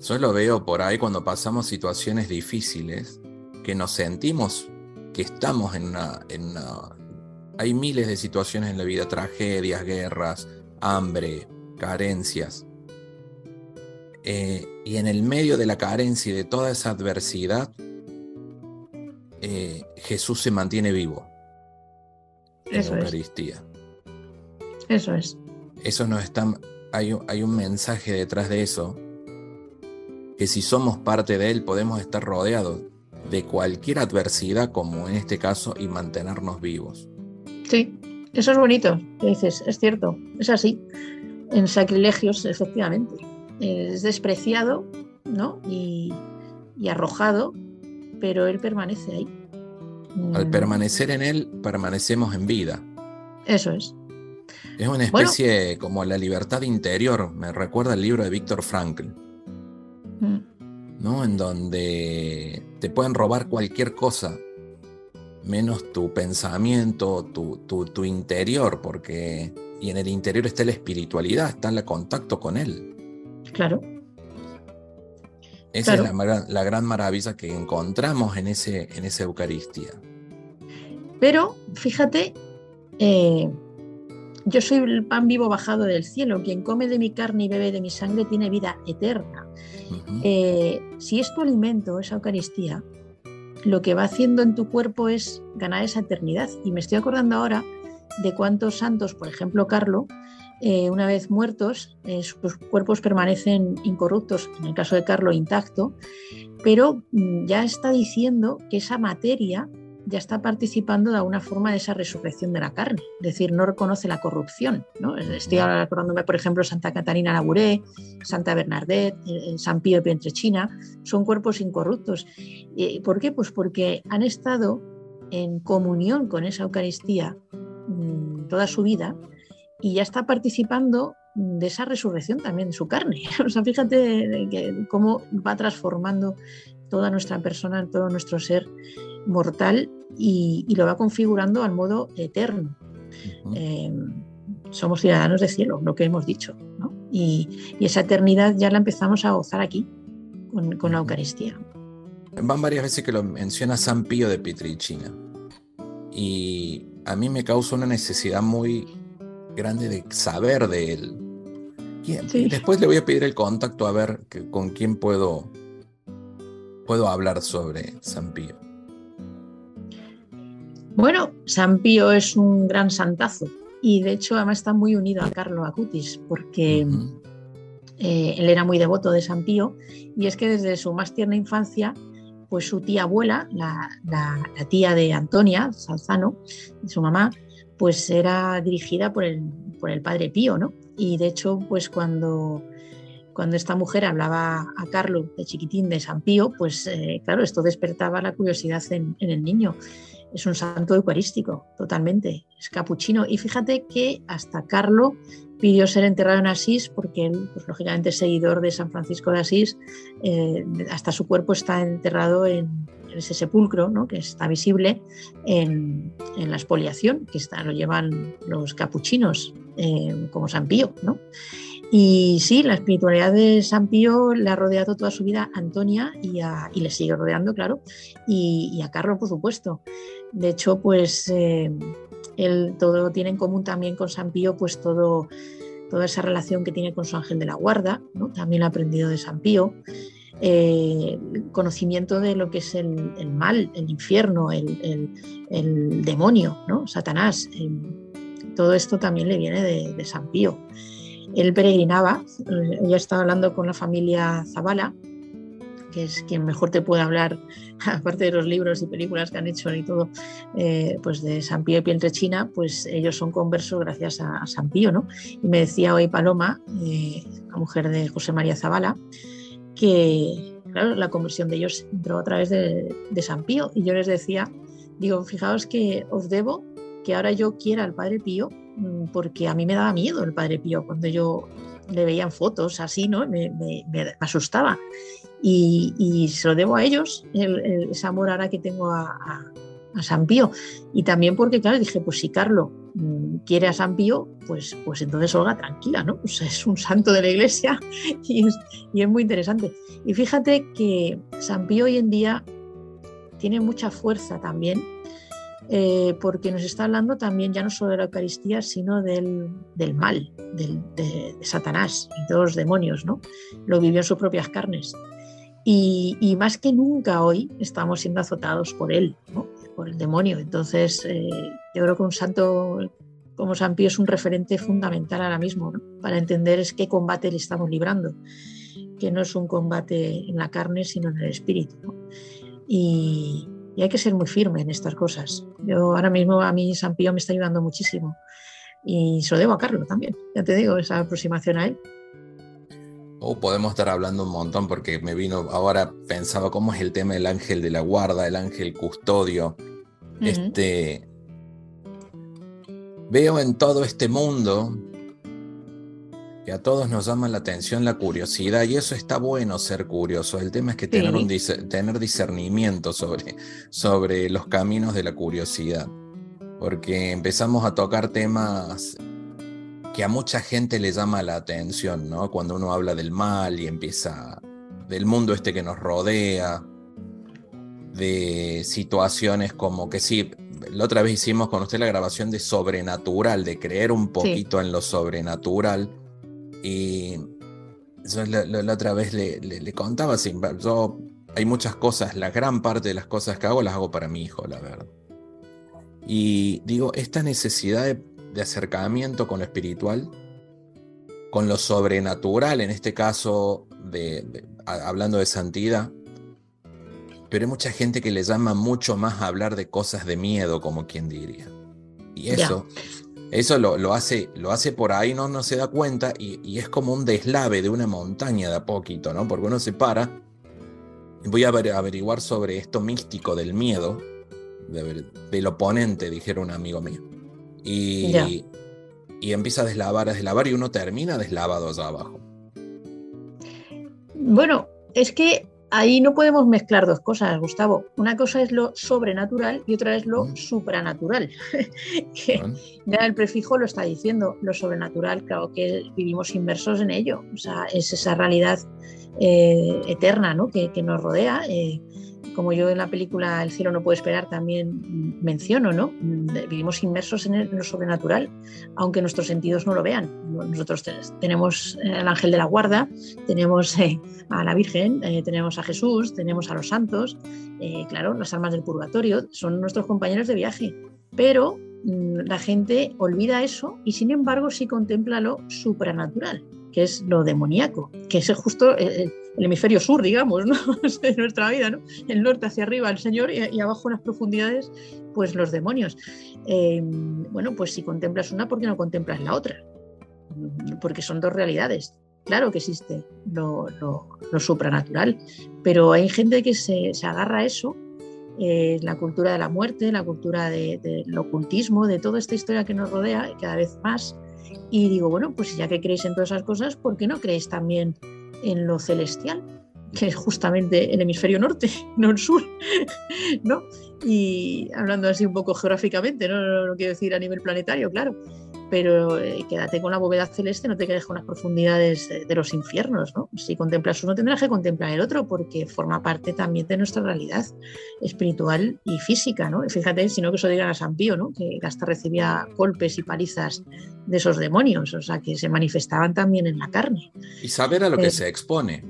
Yo lo veo por ahí cuando pasamos situaciones difíciles, que nos sentimos que estamos en una. Hay miles de situaciones en la vida, tragedias, guerras, hambre, carencias. Eh, y en el medio de la carencia y de toda esa adversidad, eh, Jesús se mantiene vivo. Eso Eucaristía. Eso es. Eso nos está. Hay, hay un mensaje detrás de eso. Que si somos parte de él, podemos estar rodeados de cualquier adversidad, como en este caso, y mantenernos vivos. Sí, eso es bonito, dices, es cierto, es así. En sacrilegios, efectivamente es despreciado ¿no? y, arrojado, pero él permanece ahí. Al mm. permanecer en él, permanecemos en vida. Eso es. Es una especie como la libertad interior, me recuerda el libro de Víctor Frankl, mm. ¿no? En donde te pueden robar cualquier cosa, menos tu pensamiento, tu, tu interior, porque y en el interior está la espiritualidad, está el contacto con él. Claro. Esa es la, gran maravilla que encontramos en, ese, en esa Eucaristía. Pero, fíjate, eh, yo soy el pan vivo bajado del cielo. Quien come de mi carne y bebe de mi sangre tiene vida eterna. Eh, si es tu alimento, esa Eucaristía, lo que va haciendo en tu cuerpo es ganar esa eternidad. Y me estoy acordando ahora de cuántos santos, por ejemplo, Carlo, eh, una vez muertos, eh, sus cuerpos permanecen incorruptos, en el caso de Carlos intacto, pero mm, ya está diciendo que esa materia ya está participando de alguna forma de esa resurrección de la carne, es decir, no reconoce la corrupción. ¿no? Estoy acordándome, por ejemplo, Santa Catarina Labouré, Santa Bernadette, eh, San Pío de Pietrechina, son cuerpos incorruptos. ¿Por qué? Pues porque han estado en comunión con esa Eucaristía mm, toda su vida y ya está participando de esa resurrección también de su carne. *laughs* O sea, fíjate cómo va transformando toda nuestra persona, todo nuestro ser mortal y, lo va configurando al modo eterno. Eh, somos ciudadanos de cielo, lo que hemos dicho. Y, esa eternidad ya la empezamos a gozar aquí, con, la Eucaristía. Van varias veces que lo menciona San Pío de Pietrelcina. Y a mí me causa una necesidad muy grande de saber de él. Después le voy a pedir el contacto a ver con quién puedo, puedo hablar sobre San Pío. Bueno, San Pío es un gran santazo y de hecho además está muy unido a Carlo Acutis porque eh, él era muy devoto de San Pío y es que desde su más tierna infancia pues su tía abuela, la, la tía de Antonia Salzano, su mamá, pues era dirigida por el, por el padre Pío, ¿no? Y de hecho, pues cuando, cuando esta mujer hablaba a Carlos de chiquitín de San Pío, pues eh, claro, esto despertaba la curiosidad en, el niño. Es un santo eucarístico, totalmente, es capuchino. Y fíjate que hasta Carlos pidió ser enterrado en Asís porque él, pues, lógicamente, es seguidor de San Francisco de Asís, eh, hasta su cuerpo está enterrado en, ese sepulcro ¿no? que está visible en, la expoliación, que está, lo llevan los capuchinos, eh, como San Pío. ¿no? Y sí, la espiritualidad de San Pío le ha rodeado toda su vida a Antonia y, le sigue rodeando, claro, y, a Carlos, por supuesto. De hecho, pues eh, él todo tiene en común también con San Pío, pues todo, toda esa relación que tiene con su ángel de la guarda, ¿no? también ha aprendido de San Pío. Eh, conocimiento de lo que es el, mal, el infierno, el, demonio, ¿no? Satanás. Eh, todo esto también le viene de, San Pío. él peregrinaba, ya estaba hablando con la familia Zavala, que es quien mejor te puede hablar, *laughs* aparte de los libros y películas que han hecho y todo, eh, pues de San Pío y Pieltrechina, pues ellos son conversos gracias a, San Pío, ¿no? Y me decía hoy Paloma, eh, la mujer de José María Zavala, claro, la conversión de ellos entró a través de, de San Pío. Y yo les decía, digo, fijaos que os debo que ahora yo quiera al Padre Pío, mm, porque a mí me daba miedo el Padre Pío cuando yo le veía en fotos así, ¿no? Me, asustaba. Y, se lo debo a ellos, el, ese amor ahora que tengo a, San Pío. Y también porque, claro, dije, pues si Carlos mm, quiere a San Pío, pues, pues entonces Olga tranquila, ¿no? Pues es un santo de la iglesia *laughs* y es, y muy interesante. Y fíjate que San Pío hoy en día tiene mucha fuerza también eh, porque nos está hablando también ya no solo de la Eucaristía, sino del, mal, de, de, Satanás y de los demonios, ¿no? Lo vivió en sus propias carnes. Y, más que nunca hoy estamos siendo azotados por él, por el demonio. Entonces, eh, yo creo que un santo como San Pío es un referente fundamental ahora mismo para entender es qué combate le estamos librando, que no es un combate en la carne, sino en el espíritu. Y, hay que ser muy firme en estas cosas. Yo ahora mismo a mí San Pío me está ayudando muchísimo y se lo debo a Carlos también, ya te digo, esa aproximación a él. O podemos estar hablando un montón porque me vino ahora, pensaba cómo es el tema del ángel de la guarda, el ángel custodio. Este. Veo en todo este mundo que a todos nos llama la atención la curiosidad y eso está bueno ser curioso. El tema es que tener, un tener discernimiento sobre, sobre los caminos de la curiosidad, porque empezamos a tocar temas que a mucha gente le llama la atención, ¿no? Cuando uno habla del mal y empieza del mundo este que nos rodea, de situaciones como que sí, la otra vez hicimos con usted la grabación de sobrenatural, de creer un poquito en lo sobrenatural. Y yo la, otra vez le, le, contaba, así, yo hay muchas cosas, la gran parte de las cosas que hago las hago para mi hijo, la verdad. Y digo, esta necesidad de de acercamiento con lo espiritual, con lo sobrenatural, en este caso, de, hablando de santidad, pero hay mucha gente que le llama mucho más a hablar de cosas de miedo, como quien diría. Y eso, eso lo, hace, lo hace por ahí, no, no se da cuenta, y, es como un deslave de una montaña de a poquito, ¿no? Porque uno se para, y voy a averiguar sobre esto místico del miedo, del oponente, dijeron un amigo mío. Y, y empieza a deslavar, a deslavar y uno termina deslavado allá abajo. Bueno, es que ahí no podemos mezclar dos cosas, Gustavo. Una cosa es lo sobrenatural y otra es lo mm. supranatural. *laughs* ya el prefijo lo está diciendo, lo sobrenatural, claro que vivimos inmersos en ello. O sea, es esa realidad eh, eterna ¿no? que, que, nos rodea. Eh, como yo en la película El cielo no puede esperar también menciono, ¿no? Vivimos inmersos en, lo sobrenatural, aunque nuestros sentidos no lo vean. Nosotros tenemos al ángel de la guarda, tenemos eh, a la Virgen, eh, tenemos a Jesús, tenemos a los santos, eh, claro, las almas del purgatorio, son nuestros compañeros de viaje, pero mm, la gente olvida eso y sin embargo sí contempla lo supranatural que es lo demoníaco, que es justo el, hemisferio sur, digamos, ¿no? *laughs* de nuestra vida. El norte hacia arriba el Señor y, abajo en las profundidades, pues los demonios. Em, bueno, pues si contemplas una, ¿por qué no contemplas la otra? Porque son dos realidades. Claro que existe lo, supranatural, pero hay gente que se, agarra a eso eh, la cultura de la muerte, la cultura del ocultismo, de toda esta historia que nos rodea, cada vez más, y digo, bueno, pues ya que creéis en todas esas cosas, ¿por qué no creéis también en lo celestial? *laughs* que es justamente el hemisferio norte, *laughs* no el sur, *laughs* ¿no? Y hablando así un poco geográficamente, no, no, no quiero decir a nivel planetario, claro, pero eh, quédate con la bóveda celeste, no te quedes con las profundidades de, los infiernos, ¿no? Si contemplas uno, tendrás que contemplar el otro, porque forma parte también de nuestra realidad espiritual y física, ¿no? fíjate, si no que eso digan a San Pío, ¿no? Que hasta recibía golpes y palizas de esos demonios, o sea, que se manifestaban también en la carne. Y saber a lo que eh, se expone.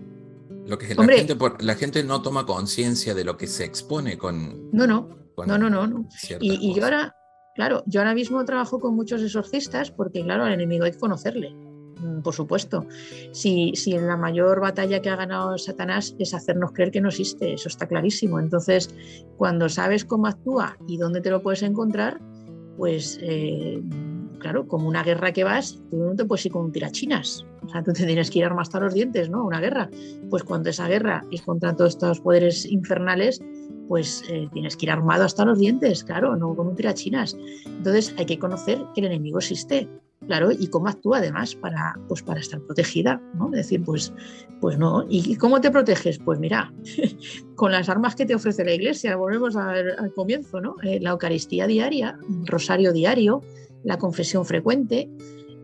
Lo que la, gente, la gente no toma conciencia de lo que se expone con... No, no, no, no, no, Y, y yo ahora Claro, yo ahora mismo trabajo con muchos exorcistas porque, claro, al enemigo hay que conocerle. mm, por supuesto. Si, si la mayor batalla que ha ganado Satanás es hacernos creer que no existe, eso está clarísimo. Entonces, cuando sabes cómo actúa y dónde te lo puedes encontrar, pues eh, claro, como una guerra que vas, tú no te puedes ir con tirachinas. O sea, tú te tienes que ir armado hasta los dientes, ¿no? Una guerra. Pues cuando esa guerra es contra todos estos poderes infernales, pues eh, tienes que ir armado hasta los dientes, claro, no con un tirachinas. Entonces hay que conocer que el enemigo existe, claro, y cómo actúa además para, pues, para estar protegida, ¿no? Es decir, pues, pues no. ¿Y cómo te proteges? Pues mira, *laughs* con las armas que te ofrece la iglesia, volvemos al comienzo, ¿no? Eh, la Eucaristía diaria, rosario diario, la confesión frecuente,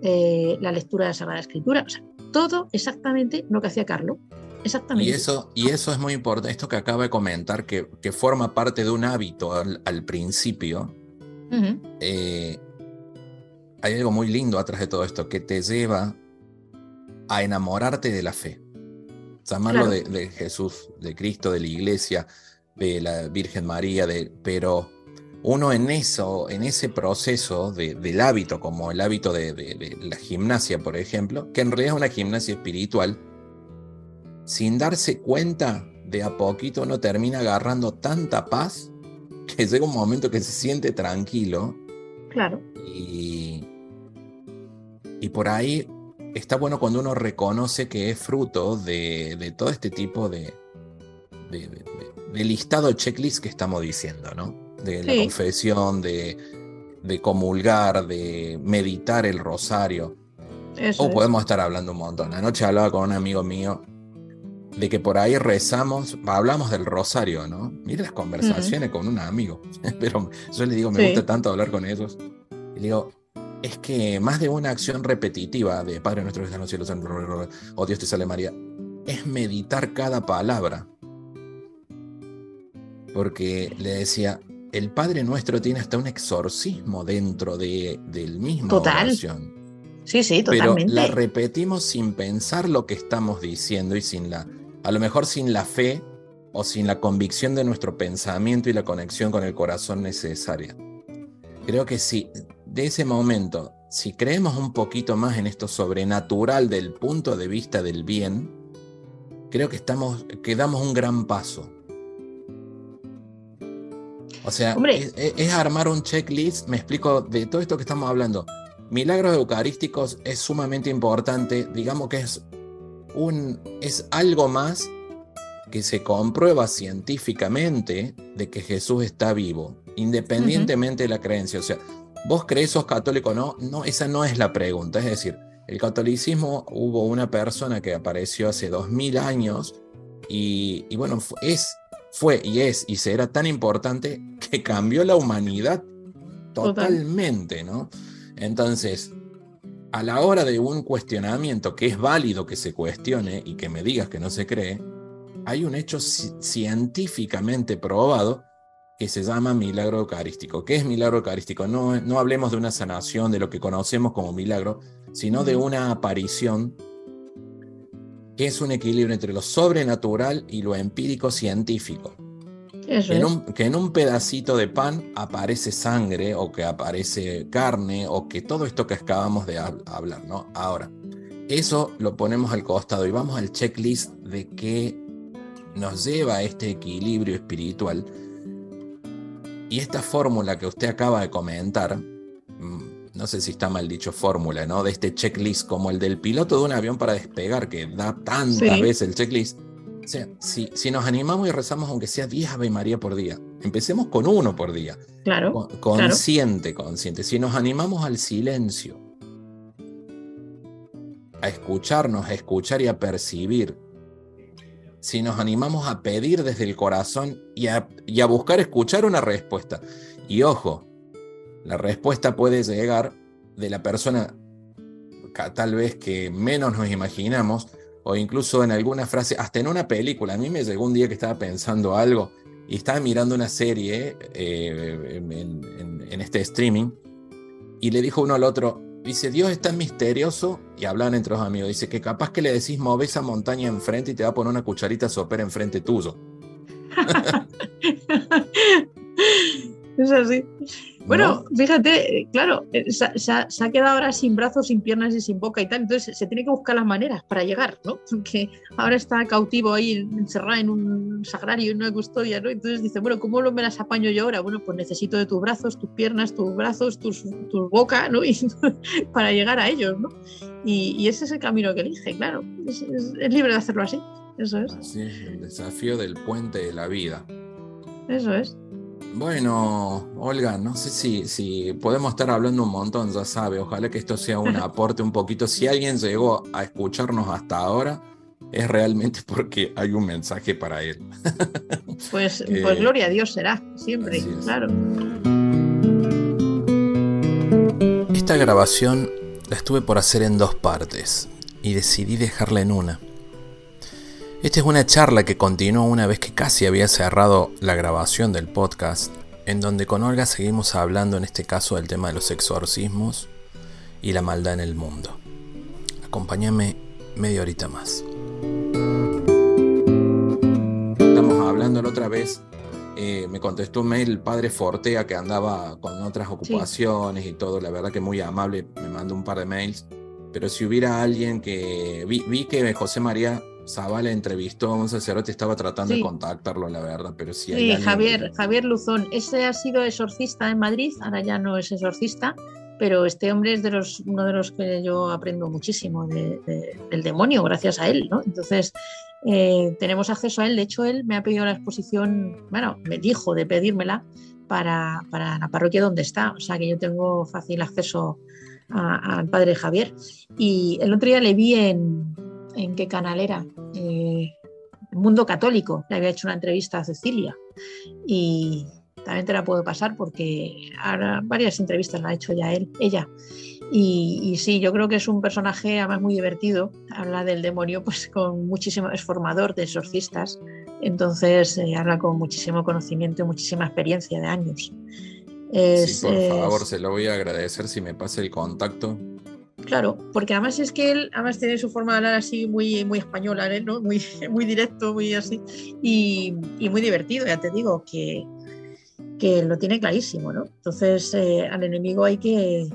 eh, la lectura de la Sagrada Escritura, o sea, todo exactamente lo que hacía Carlos. Exactamente. Y eso, y eso es muy importante, esto que acaba de comentar, que, que forma parte de un hábito al, principio. Eh, hay algo muy lindo atrás de todo esto que te lleva a enamorarte de la fe. Llamarlo de, Jesús, de Cristo, de la iglesia, de la Virgen María, de, pero uno en eso, en ese proceso del hábito, como el hábito de, de, la gimnasia, por ejemplo, que en realidad es una gimnasia espiritual, sin darse cuenta, de a poquito uno termina agarrando tanta paz que llega un momento que se siente tranquilo. Claro. Y, y por ahí está bueno cuando uno reconoce que es fruto de, todo este tipo de, de, listado checklist que estamos diciendo, ¿no? De la confesión, de, comulgar, de meditar el rosario. o podemos estar hablando un montón. Anoche hablaba con un amigo mío de que por ahí rezamos, hablamos del rosario, ¿no? Mira las conversaciones con un amigo, *laughs* pero yo le digo, me gusta tanto hablar con ellos. Y le digo, es que más de una acción repetitiva de Padre nuestro que está en los cielos, o Dios te sale María, es meditar cada palabra. Porque le decía, el Padre nuestro tiene hasta un exorcismo dentro de, del mismo Total. oración. Sí, sí, totalmente. Pero la repetimos sin pensar lo que estamos diciendo y sin la a lo mejor sin la fe o sin la convicción de nuestro pensamiento y la conexión con el corazón necesaria. Creo que si de ese momento, si creemos un poquito más en esto sobrenatural del punto de vista del bien, creo que estamos, que damos un gran paso. O sea, es, es, armar un checklist, me explico, de todo esto que estamos hablando. Milagros eucarísticos es sumamente importante, digamos que es un, es algo más que se comprueba científicamente de que Jesús está vivo, independientemente de la creencia. O sea, vos crees sos católico o no, no, esa no es la pregunta. Es decir, el catolicismo hubo una persona que apareció hace dos mil años y, bueno, es, fue y es y será tan importante que cambió la humanidad totalmente, ¿no? Entonces, a la hora de un cuestionamiento que es válido que se cuestione y que me digas que no se cree, hay un hecho científicamente probado que se llama milagro eucarístico. ¿Qué es milagro eucarístico? No, no hablemos de una sanación, de lo que conocemos como milagro, sino de una aparición que es un equilibrio entre lo sobrenatural y lo empírico científico que, en un, pedacito de pan aparece sangre o que aparece carne o que todo esto que acabamos de hablar, ¿no? Ahora, eso lo ponemos al costado y vamos al checklist de qué nos lleva a este equilibrio espiritual. Y esta fórmula que usted acaba de comentar, mm, no sé si está mal dicho fórmula, ¿no? De este checklist como el del piloto de un avión para despegar, que da tantas veces el checklist sea, si, nos animamos y rezamos aunque sea 10 Ave María por día, empecemos con uno por día. Claro. consciente, consciente. Si nos animamos al silencio, a escucharnos, a escuchar y a percibir, si nos animamos a pedir desde el corazón y a, y a buscar escuchar una respuesta. Y ojo, la respuesta puede llegar de la persona tal vez que menos nos imaginamos, o incluso en alguna frase, hasta en una película. A mí me llegó un día que estaba pensando algo y estaba mirando una serie eh, en, este streaming y le dijo uno al otro, dice, Dios es tan misterioso, y hablan entre los amigos, dice que capaz que le decís, move esa montaña enfrente y te va a poner una cucharita sopera enfrente tuyo. *laughs* es así. Bueno, fíjate, claro, eh, se, ha quedado ahora sin brazos, sin piernas y sin boca y tal, entonces se tiene que buscar las maneras para llegar, ¿no? *laughs* Porque ahora está cautivo ahí, encerrado en un sagrario, en una custodia, ¿no? Entonces dice, bueno, ¿cómo me las apaño yo ahora? Bueno, pues necesito de tus brazos, tus piernas, tus brazos, tus, tu boca, ¿no? *laughs* Y para llegar a ellos, ¿no? Y, ese es el camino que elige, claro, es, es libre de hacerlo así, eso es. Así es, el desafío del puente de la vida. Eso es. Bueno, Olga, no sé si, si podemos estar hablando un montón, ya sabe. Ojalá que esto sea un *laughs* aporte un poquito. Si alguien llegó a escucharnos hasta ahora, es realmente porque hay un mensaje para él. *laughs* Pues, pues gloria a Dios será, siempre, claro. Esta grabación la estuve por hacer en dos partes y decidí dejarla en una. Esta es una charla que continuó una vez que casi había cerrado la grabación del podcast, en donde con Olga seguimos hablando en este caso del tema de los exorcismos y la maldad en el mundo. Acompáñame media horita más. Estamos hablando la otra vez, eh, me contestó un mail el padre Fortea que andaba con otras ocupaciones y todo, la verdad que muy amable, me mandó un par de mails, pero si hubiera alguien que vi, vi que José María Zavala entrevistó a un sacerdote, estaba tratando de contactarlo, la verdad, pero sí. Sí, Javier, Javier Luzón. Ese ha sido exorcista en Madrid, ahora ya no es exorcista, pero este hombre es de los, uno de los que yo aprendo muchísimo del demonio, gracias a él, ¿no? Entonces, eh, tenemos acceso a él. De hecho, él me ha pedido la exposición, bueno, me dijo de pedírmela para, para la parroquia donde está, o sea que yo tengo fácil acceso al padre Javier. Y el otro día le vi en, en qué canal era, eh, Mundo Católico, le había hecho una entrevista a Cecilia. Y también te la puedo pasar porque ahora varias entrevistas la ha hecho ya él, ella. Y, sí, yo creo que es un personaje además muy divertido, habla del demonio pues con muchísimo, es formador de exorcistas, entonces eh, habla con muchísimo conocimiento y muchísima experiencia de años. sí, por favor, se lo voy a agradecer si me pasa el contacto Claro, porque además es que él además tiene su forma de hablar así muy, muy española, ¿no? muy, *laughs* muy directo, muy así, y, muy divertido, ya te digo, que, que lo tiene clarísimo, ¿no? Entonces eh, al enemigo hay que,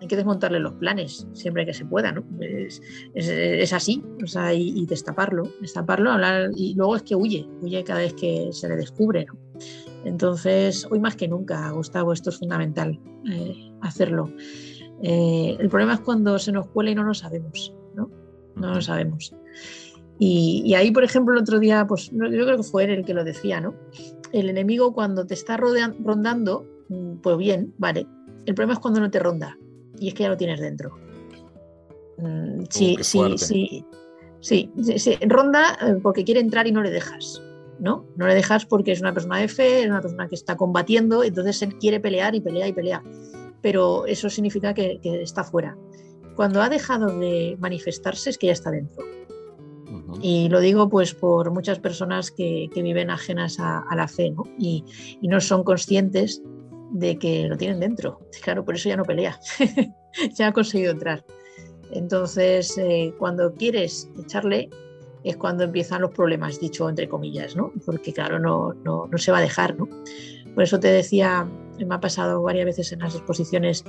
hay que desmontarle los planes siempre que se pueda, ¿no? Es, es, así, o sea, y, destaparlo, destaparlo, hablar, y luego es que huye, huye cada vez que se le descubre, ¿no? Entonces, hoy más que nunca, Gustavo, esto es fundamental, eh, hacerlo. Eh, el problema es cuando se nos cuela y no lo sabemos, ¿no? No lo sabemos. Y, ahí, por ejemplo, el otro día, pues yo creo que fue él el que lo decía, ¿no? El enemigo cuando te está rondando, mm, pues bien, vale. El problema es cuando no te ronda y es que ya lo tienes dentro. Mm, sí, sí, sí, sí, sí, ronda eh, porque quiere entrar y no le dejas. ¿no? No le dejas porque es una persona fe, es una persona que está combatiendo, entonces él quiere pelear y pelea y pelea pero eso significa que, está fuera. Cuando ha dejado de manifestarse es que ya está dentro. Y lo digo pues por muchas personas que, viven ajenas a, la fe Y, no son conscientes de que lo tienen dentro. *laughs* Claro, por eso ya no pelea, *laughs* ya ha conseguido entrar. Entonces, eh, cuando quieres echarle, es cuando empiezan los problemas, dicho entre comillas, ¿no? Porque claro, no, no, no se va a dejar, ¿no? Por eso te decía me ha pasado varias veces en las exposiciones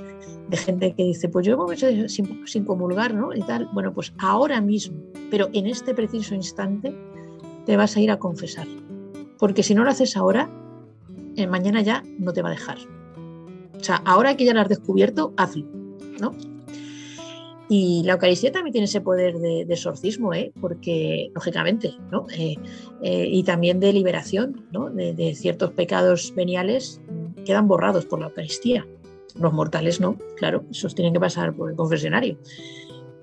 de gente que dice, pues yo voy sin, sin comulgar, ¿no? Y tal. Bueno, pues ahora mismo, pero en este preciso instante, te vas a ir a confesar. Porque si no lo haces ahora, eh, mañana ya no te va a dejar. O sea, ahora que ya lo has descubierto, hazlo, ¿no? Y la Eucaristía también tiene ese poder de, exorcismo, ¿eh? porque, lógicamente, ¿no? Eh, eh, y también de liberación ¿no? de, ciertos pecados veniales quedan borrados por la Eucaristía. Los mortales no, claro, esos tienen que pasar por el confesionario.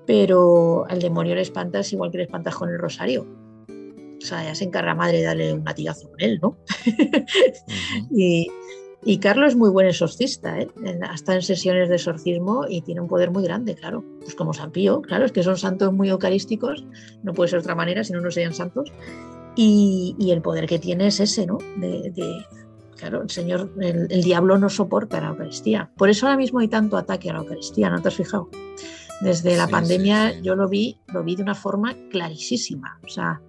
Pero al demonio le espantas igual que le espantas con el rosario. O sea, ya se encarga madre de darle un latigazo con él, ¿no? *laughs* y, y Carlos es muy buen exorcista, ¿eh? hasta en sesiones de exorcismo y tiene un poder muy grande, claro. Pues como San Pío, claro, es que son santos muy eucarísticos, no puede ser de otra manera si no, no serían santos. Y, el poder que tiene es ese, ¿no? De, claro, el Señor, el, diablo no soporta la Eucaristía. Por eso ahora mismo hay tanto ataque a la Eucaristía, ¿no te has fijado? Desde la pandemia yo lo vi, lo vi de una forma clarísima. O sea,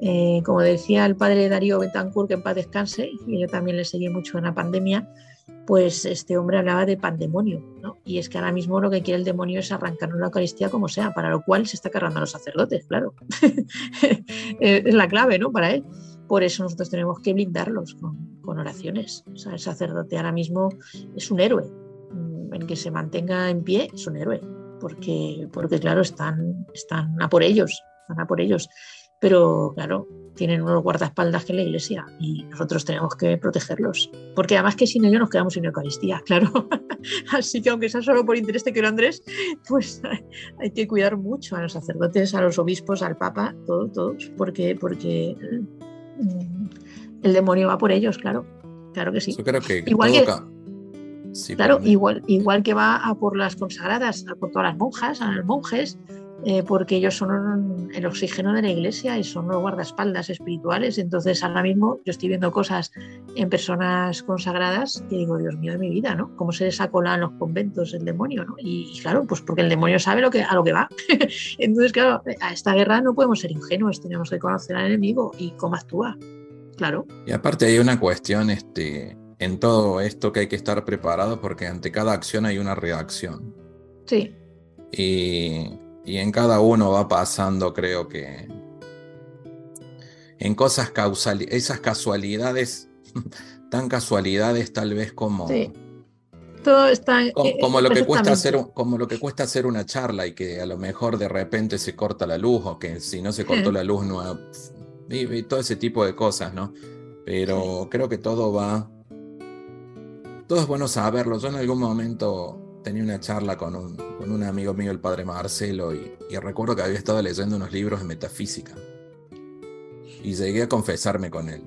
eh, como decía el padre Darío Betancourt, que en paz descanse, y yo también le seguí mucho en la pandemia, pues este hombre hablaba de pandemonio, ¿no? Y es que ahora mismo lo que quiere el demonio es arrancarnos la Eucaristía como sea, para lo cual se está cargando a los sacerdotes, claro. *laughs* es la clave, ¿no? Para él. Por eso nosotros tenemos que blindarlos con, con oraciones. O sea, el sacerdote ahora mismo es un héroe. Mm, el que se mantenga en pie es un héroe, porque, porque claro, están, están a por ellos, están a por ellos. Pero claro, tienen unos guardaespaldas que la iglesia y nosotros tenemos que protegerlos. Porque además que sin ellos nos quedamos sin Eucaristía, *laughs* claro. Así que aunque sea solo por interés de que lo Andrés, pues *laughs* hay que cuidar mucho a los sacerdotes, a los obispos, al Papa, todos, todos, porque, porque el demonio va por ellos, claro. Claro que sí. Yo creo que igual que, claro, igual, igual que va a por las consagradas, a por todas las monjas, a los monjes, eh, porque ellos son el oxígeno de la iglesia y son los guardaespaldas espirituales. Entonces, ahora mismo yo estoy viendo cosas en personas consagradas que digo, Dios mío de mi vida, ¿no? ¿Cómo se desacola en los conventos el demonio, ¿no? Y, claro, pues porque el demonio sabe lo que, a lo que va. *laughs* Entonces, claro, a esta guerra no podemos ser ingenuos, tenemos que conocer al enemigo y cómo actúa. Claro. Y aparte hay una cuestión este, en todo esto que hay que estar preparado porque ante cada acción hay una reacción. Sí. Y y en cada uno va pasando, creo que, en cosas causales, esas casualidades, *laughs* tan casualidades tal vez como... Todo está como, lo que cuesta hacer como lo que cuesta hacer una charla y que a lo mejor de repente se corta la luz o que si no se *laughs* cortó la luz no y, todo ese tipo de cosas no pero creo que todo va todo es bueno saberlo. Yo en algún momento tenía una charla con un, con un amigo mío, el padre Marcelo, y, recuerdo que había estado leyendo unos libros de metafísica. Y llegué a confesarme con él.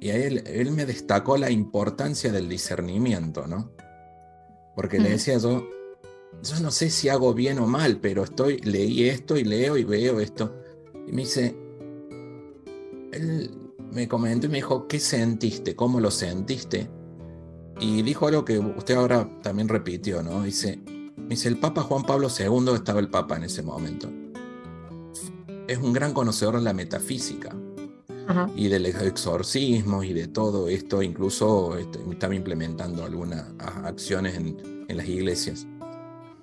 Y a él, él me destacó la importancia del discernimiento, ¿no? Porque le mm. decía yo, yo no sé si hago bien o mal, pero estoy, leí esto y leo y veo esto. Y me dice, él me comentó y me dijo, ¿qué sentiste? ¿Cómo lo sentiste? Y dijo algo que usted ahora también repitió, ¿no? Dice, dice, el Papa Juan Pablo II estaba el Papa en ese momento. Es un gran conocedor de la metafísica y del exorcismo y de todo esto, incluso este, estaba implementando algunas acciones en, en las iglesias.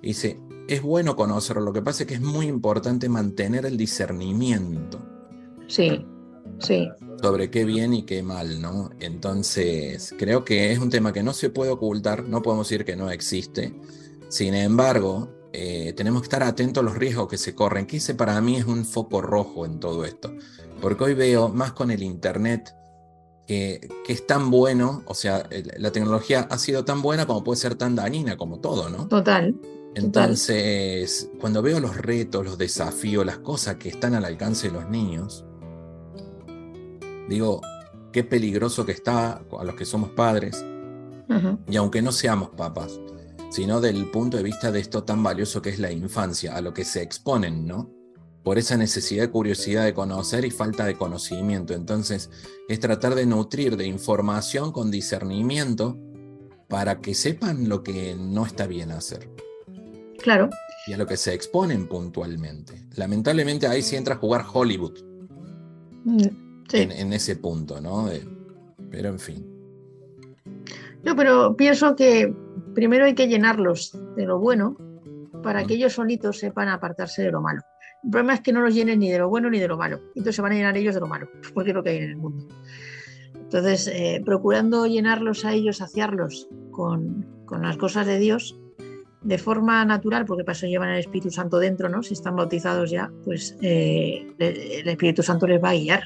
Dice, es bueno conocerlo, lo que pasa es que es muy importante mantener el discernimiento. Sí, sí sobre qué bien y qué mal, ¿no? Entonces, creo que es un tema que no se puede ocultar, no podemos decir que no existe. Sin embargo, eh, tenemos que estar atentos a los riesgos que se corren, que ese para mí es un foco rojo en todo esto. Porque hoy veo más con el Internet que, que, es tan bueno, o sea, la tecnología ha sido tan buena como puede ser tan dañina, como todo, ¿no? Total. Entonces, cuando veo los retos, los desafíos, las cosas que están al alcance de los niños, digo, qué peligroso que está a los que somos padres, y aunque no seamos papas, sino del punto de vista de esto tan valioso que es la infancia, a lo que se exponen, ¿no? Por esa necesidad de curiosidad de conocer y falta de conocimiento. Entonces, es tratar de nutrir de información con discernimiento para que sepan lo que no está bien hacer. Claro. Y a lo que se exponen puntualmente. Lamentablemente ahí sí entra a jugar Hollywood. Mm en, ese punto, ¿no? pero en fin. No, pero pienso que primero hay que llenarlos de lo bueno para que ellos solitos sepan apartarse de lo malo. El problema es que no los llenen ni de lo bueno ni de lo malo. Entonces se van a llenar ellos de lo malo, *laughs* porque es lo que hay en el mundo. Entonces, eh, procurando llenarlos a ellos, saciarlos con, con, las cosas de Dios de forma natural, porque para eso llevan el Espíritu Santo dentro, ¿no? Si están bautizados ya, pues eh, el Espíritu Santo les va a guiar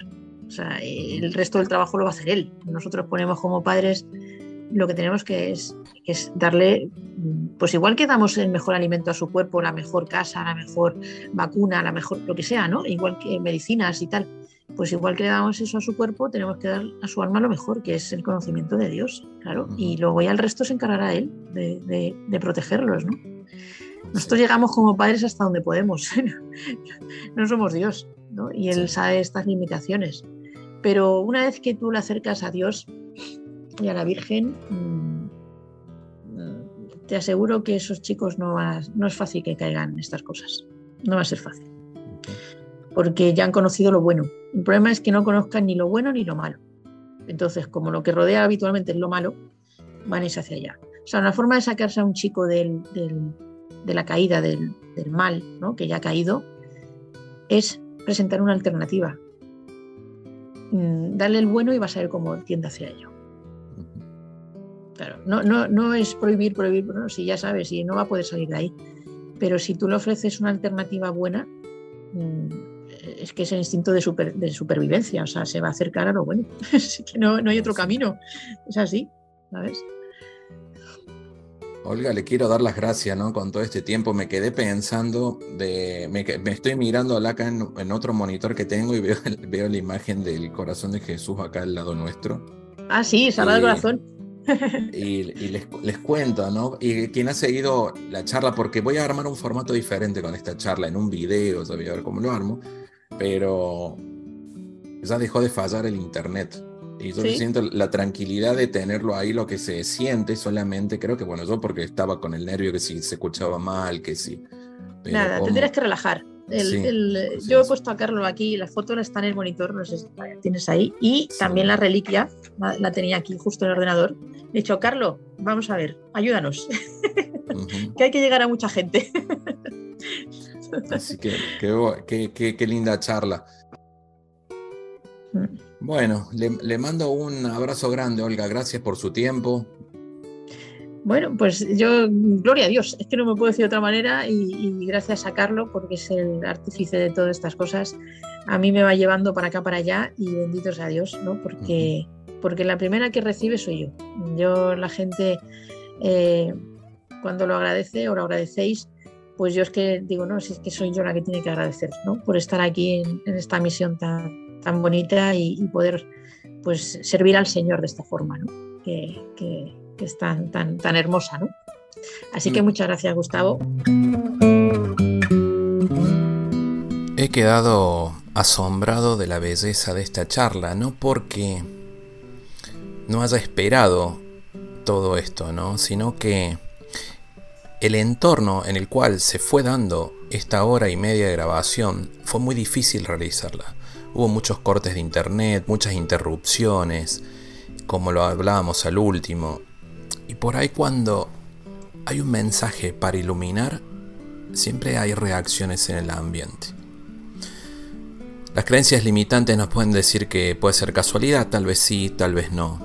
o sea, el resto del trabajo lo va a hacer él. Nosotros ponemos como padres lo que tenemos que es, es darle, pues igual que damos el mejor alimento a su cuerpo, la mejor casa, la mejor vacuna, la mejor, lo que sea, ¿no? Igual que medicinas y tal. Pues igual que le damos eso a su cuerpo, tenemos que dar a su alma lo mejor, que es el conocimiento de Dios, claro. Y luego ya el resto se encargará él de, de protegerlos, ¿no? Nosotros llegamos como padres hasta donde podemos. *laughs* no somos Dios, ¿no? Y él sabe estas limitaciones. Pero una vez que tú le acercas a Dios y a la Virgen, mm, te aseguro que esos chicos no, no es fácil que caigan estas cosas. No va a ser fácil. Porque ya han conocido lo bueno. El problema es que no conozcan ni lo bueno ni lo malo. Entonces, como lo que rodea habitualmente es lo malo, van a irse hacia allá. O sea, una forma de sacarse a un chico del, de la caída, del, mal, ¿no? que ya ha caído, es presentar una alternativa. Mm, dale el bueno y vas a ver cómo tiende hacia ello. Claro, no, no, no es prohibir, prohibir, no, si ya sabes, y no va a poder salir de ahí. Pero si tú le ofreces una alternativa buena, mm, es que es el instinto de, de, supervivencia, o sea, se va a acercar a lo bueno. *laughs* es que no, no hay otro camino. Es así, ¿sabes? Olga, le quiero dar las gracias, ¿no? Con todo este tiempo me quedé pensando de, me, estoy mirando acá en, otro monitor que tengo y veo, veo la imagen del corazón de Jesús acá al lado nuestro. Ah, sí, Sagrado Corazón. Y, les, les, cuento, ¿no? Y quien ha seguido la charla, porque voy a armar un formato diferente con esta charla, en un video, voy a ver cómo lo armo, pero ya dejó de fallar el internet. Y yo siento la tranquilidad de tenerlo ahí, lo que se siente solamente, creo que bueno, yo porque estaba con el nervio que si se escuchaba mal, que si... Nada, tendrías que relajar. yo he puesto a Carlos aquí, la foto está en el monitor, no sé si la tienes ahí, y también la reliquia, la, tenía aquí justo en el ordenador. He dicho, Carlos, vamos a ver, ayúdanos, *laughs* que hay que llegar a mucha gente. Así que qué linda charla. Mm. Bueno, le, mando un abrazo grande, Olga. Gracias por su tiempo. Bueno, pues yo, gloria a Dios, es que no me puedo decir de otra manera y, gracias a Carlos, porque es el artífice de todas estas cosas, a mí me va llevando para acá, para allá y bendito sea Dios, ¿no? Porque, porque la primera que recibe soy yo. Yo, la gente, eh, cuando lo agradece o lo agradecéis, pues yo es que digo, no, si es que soy yo la que tiene que agradecer, ¿no? Por estar aquí en, en esta misión tan, tan bonita y, poder pues servir al Señor de esta forma, ¿no? que, es tan, tan, tan hermosa. ¿no? Así que mm. muchas gracias, Gustavo. He quedado asombrado de la belleza de esta charla, no porque no haya esperado todo esto, ¿no? sino que el entorno en el cual se fue dando esta hora y media de grabación fue muy difícil realizarla. Hubo muchos cortes de internet, muchas interrupciones, como lo hablábamos al último. Y por ahí cuando hay un mensaje para iluminar, siempre hay reacciones en el ambiente. Las creencias limitantes nos pueden decir que puede ser casualidad, tal vez sí, tal vez no.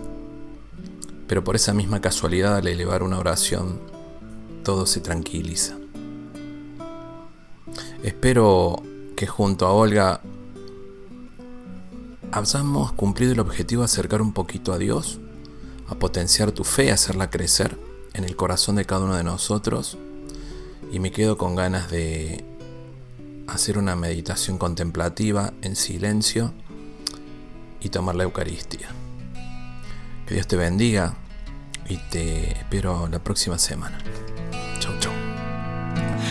Pero por esa misma casualidad al elevar una oración, todo se tranquiliza. Espero que junto a Olga hayamos cumplido el objetivo de acercar un poquito a Dios, a potenciar tu fe, a hacerla crecer en el corazón de cada uno de nosotros. Y me quedo con ganas de hacer una meditación contemplativa en silencio y tomar la Eucaristía. Que Dios te bendiga y te espero la próxima semana. Chau, chau.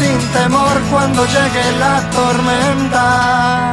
sin temor cuando llegue la tormenta.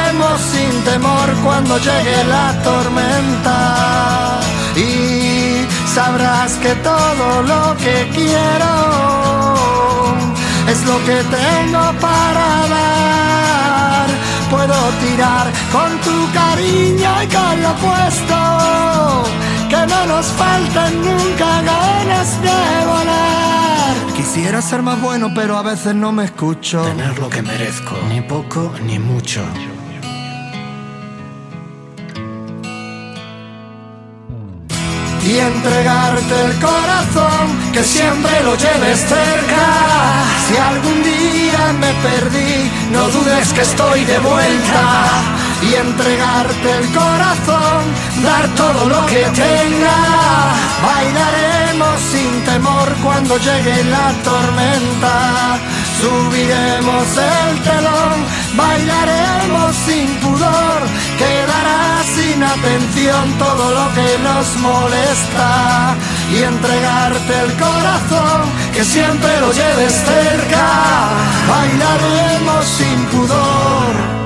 sin temor cuando llegue la tormenta. Y sabrás que todo lo que quiero es lo que tengo para dar. Puedo tirar con tu cariño y con lo puesto, que no nos falten nunca ganas de volar. Quisiera ser más bueno, pero a veces no me escucho. Tener lo que merezco, ni poco ni mucho. Y entregarte el corazón, que siempre lo lleves cerca. Si algún día me perdí, no dudes que estoy de vuelta. Y entregarte el corazón, dar todo lo que tenga. Bailaremos sin temor cuando llegue la tormenta. Subiremos el telón, bailaremos sin pudor, quedará sin atención todo lo que nos molesta y entregarte el corazón, que siempre lo lleves cerca, bailaremos sin pudor.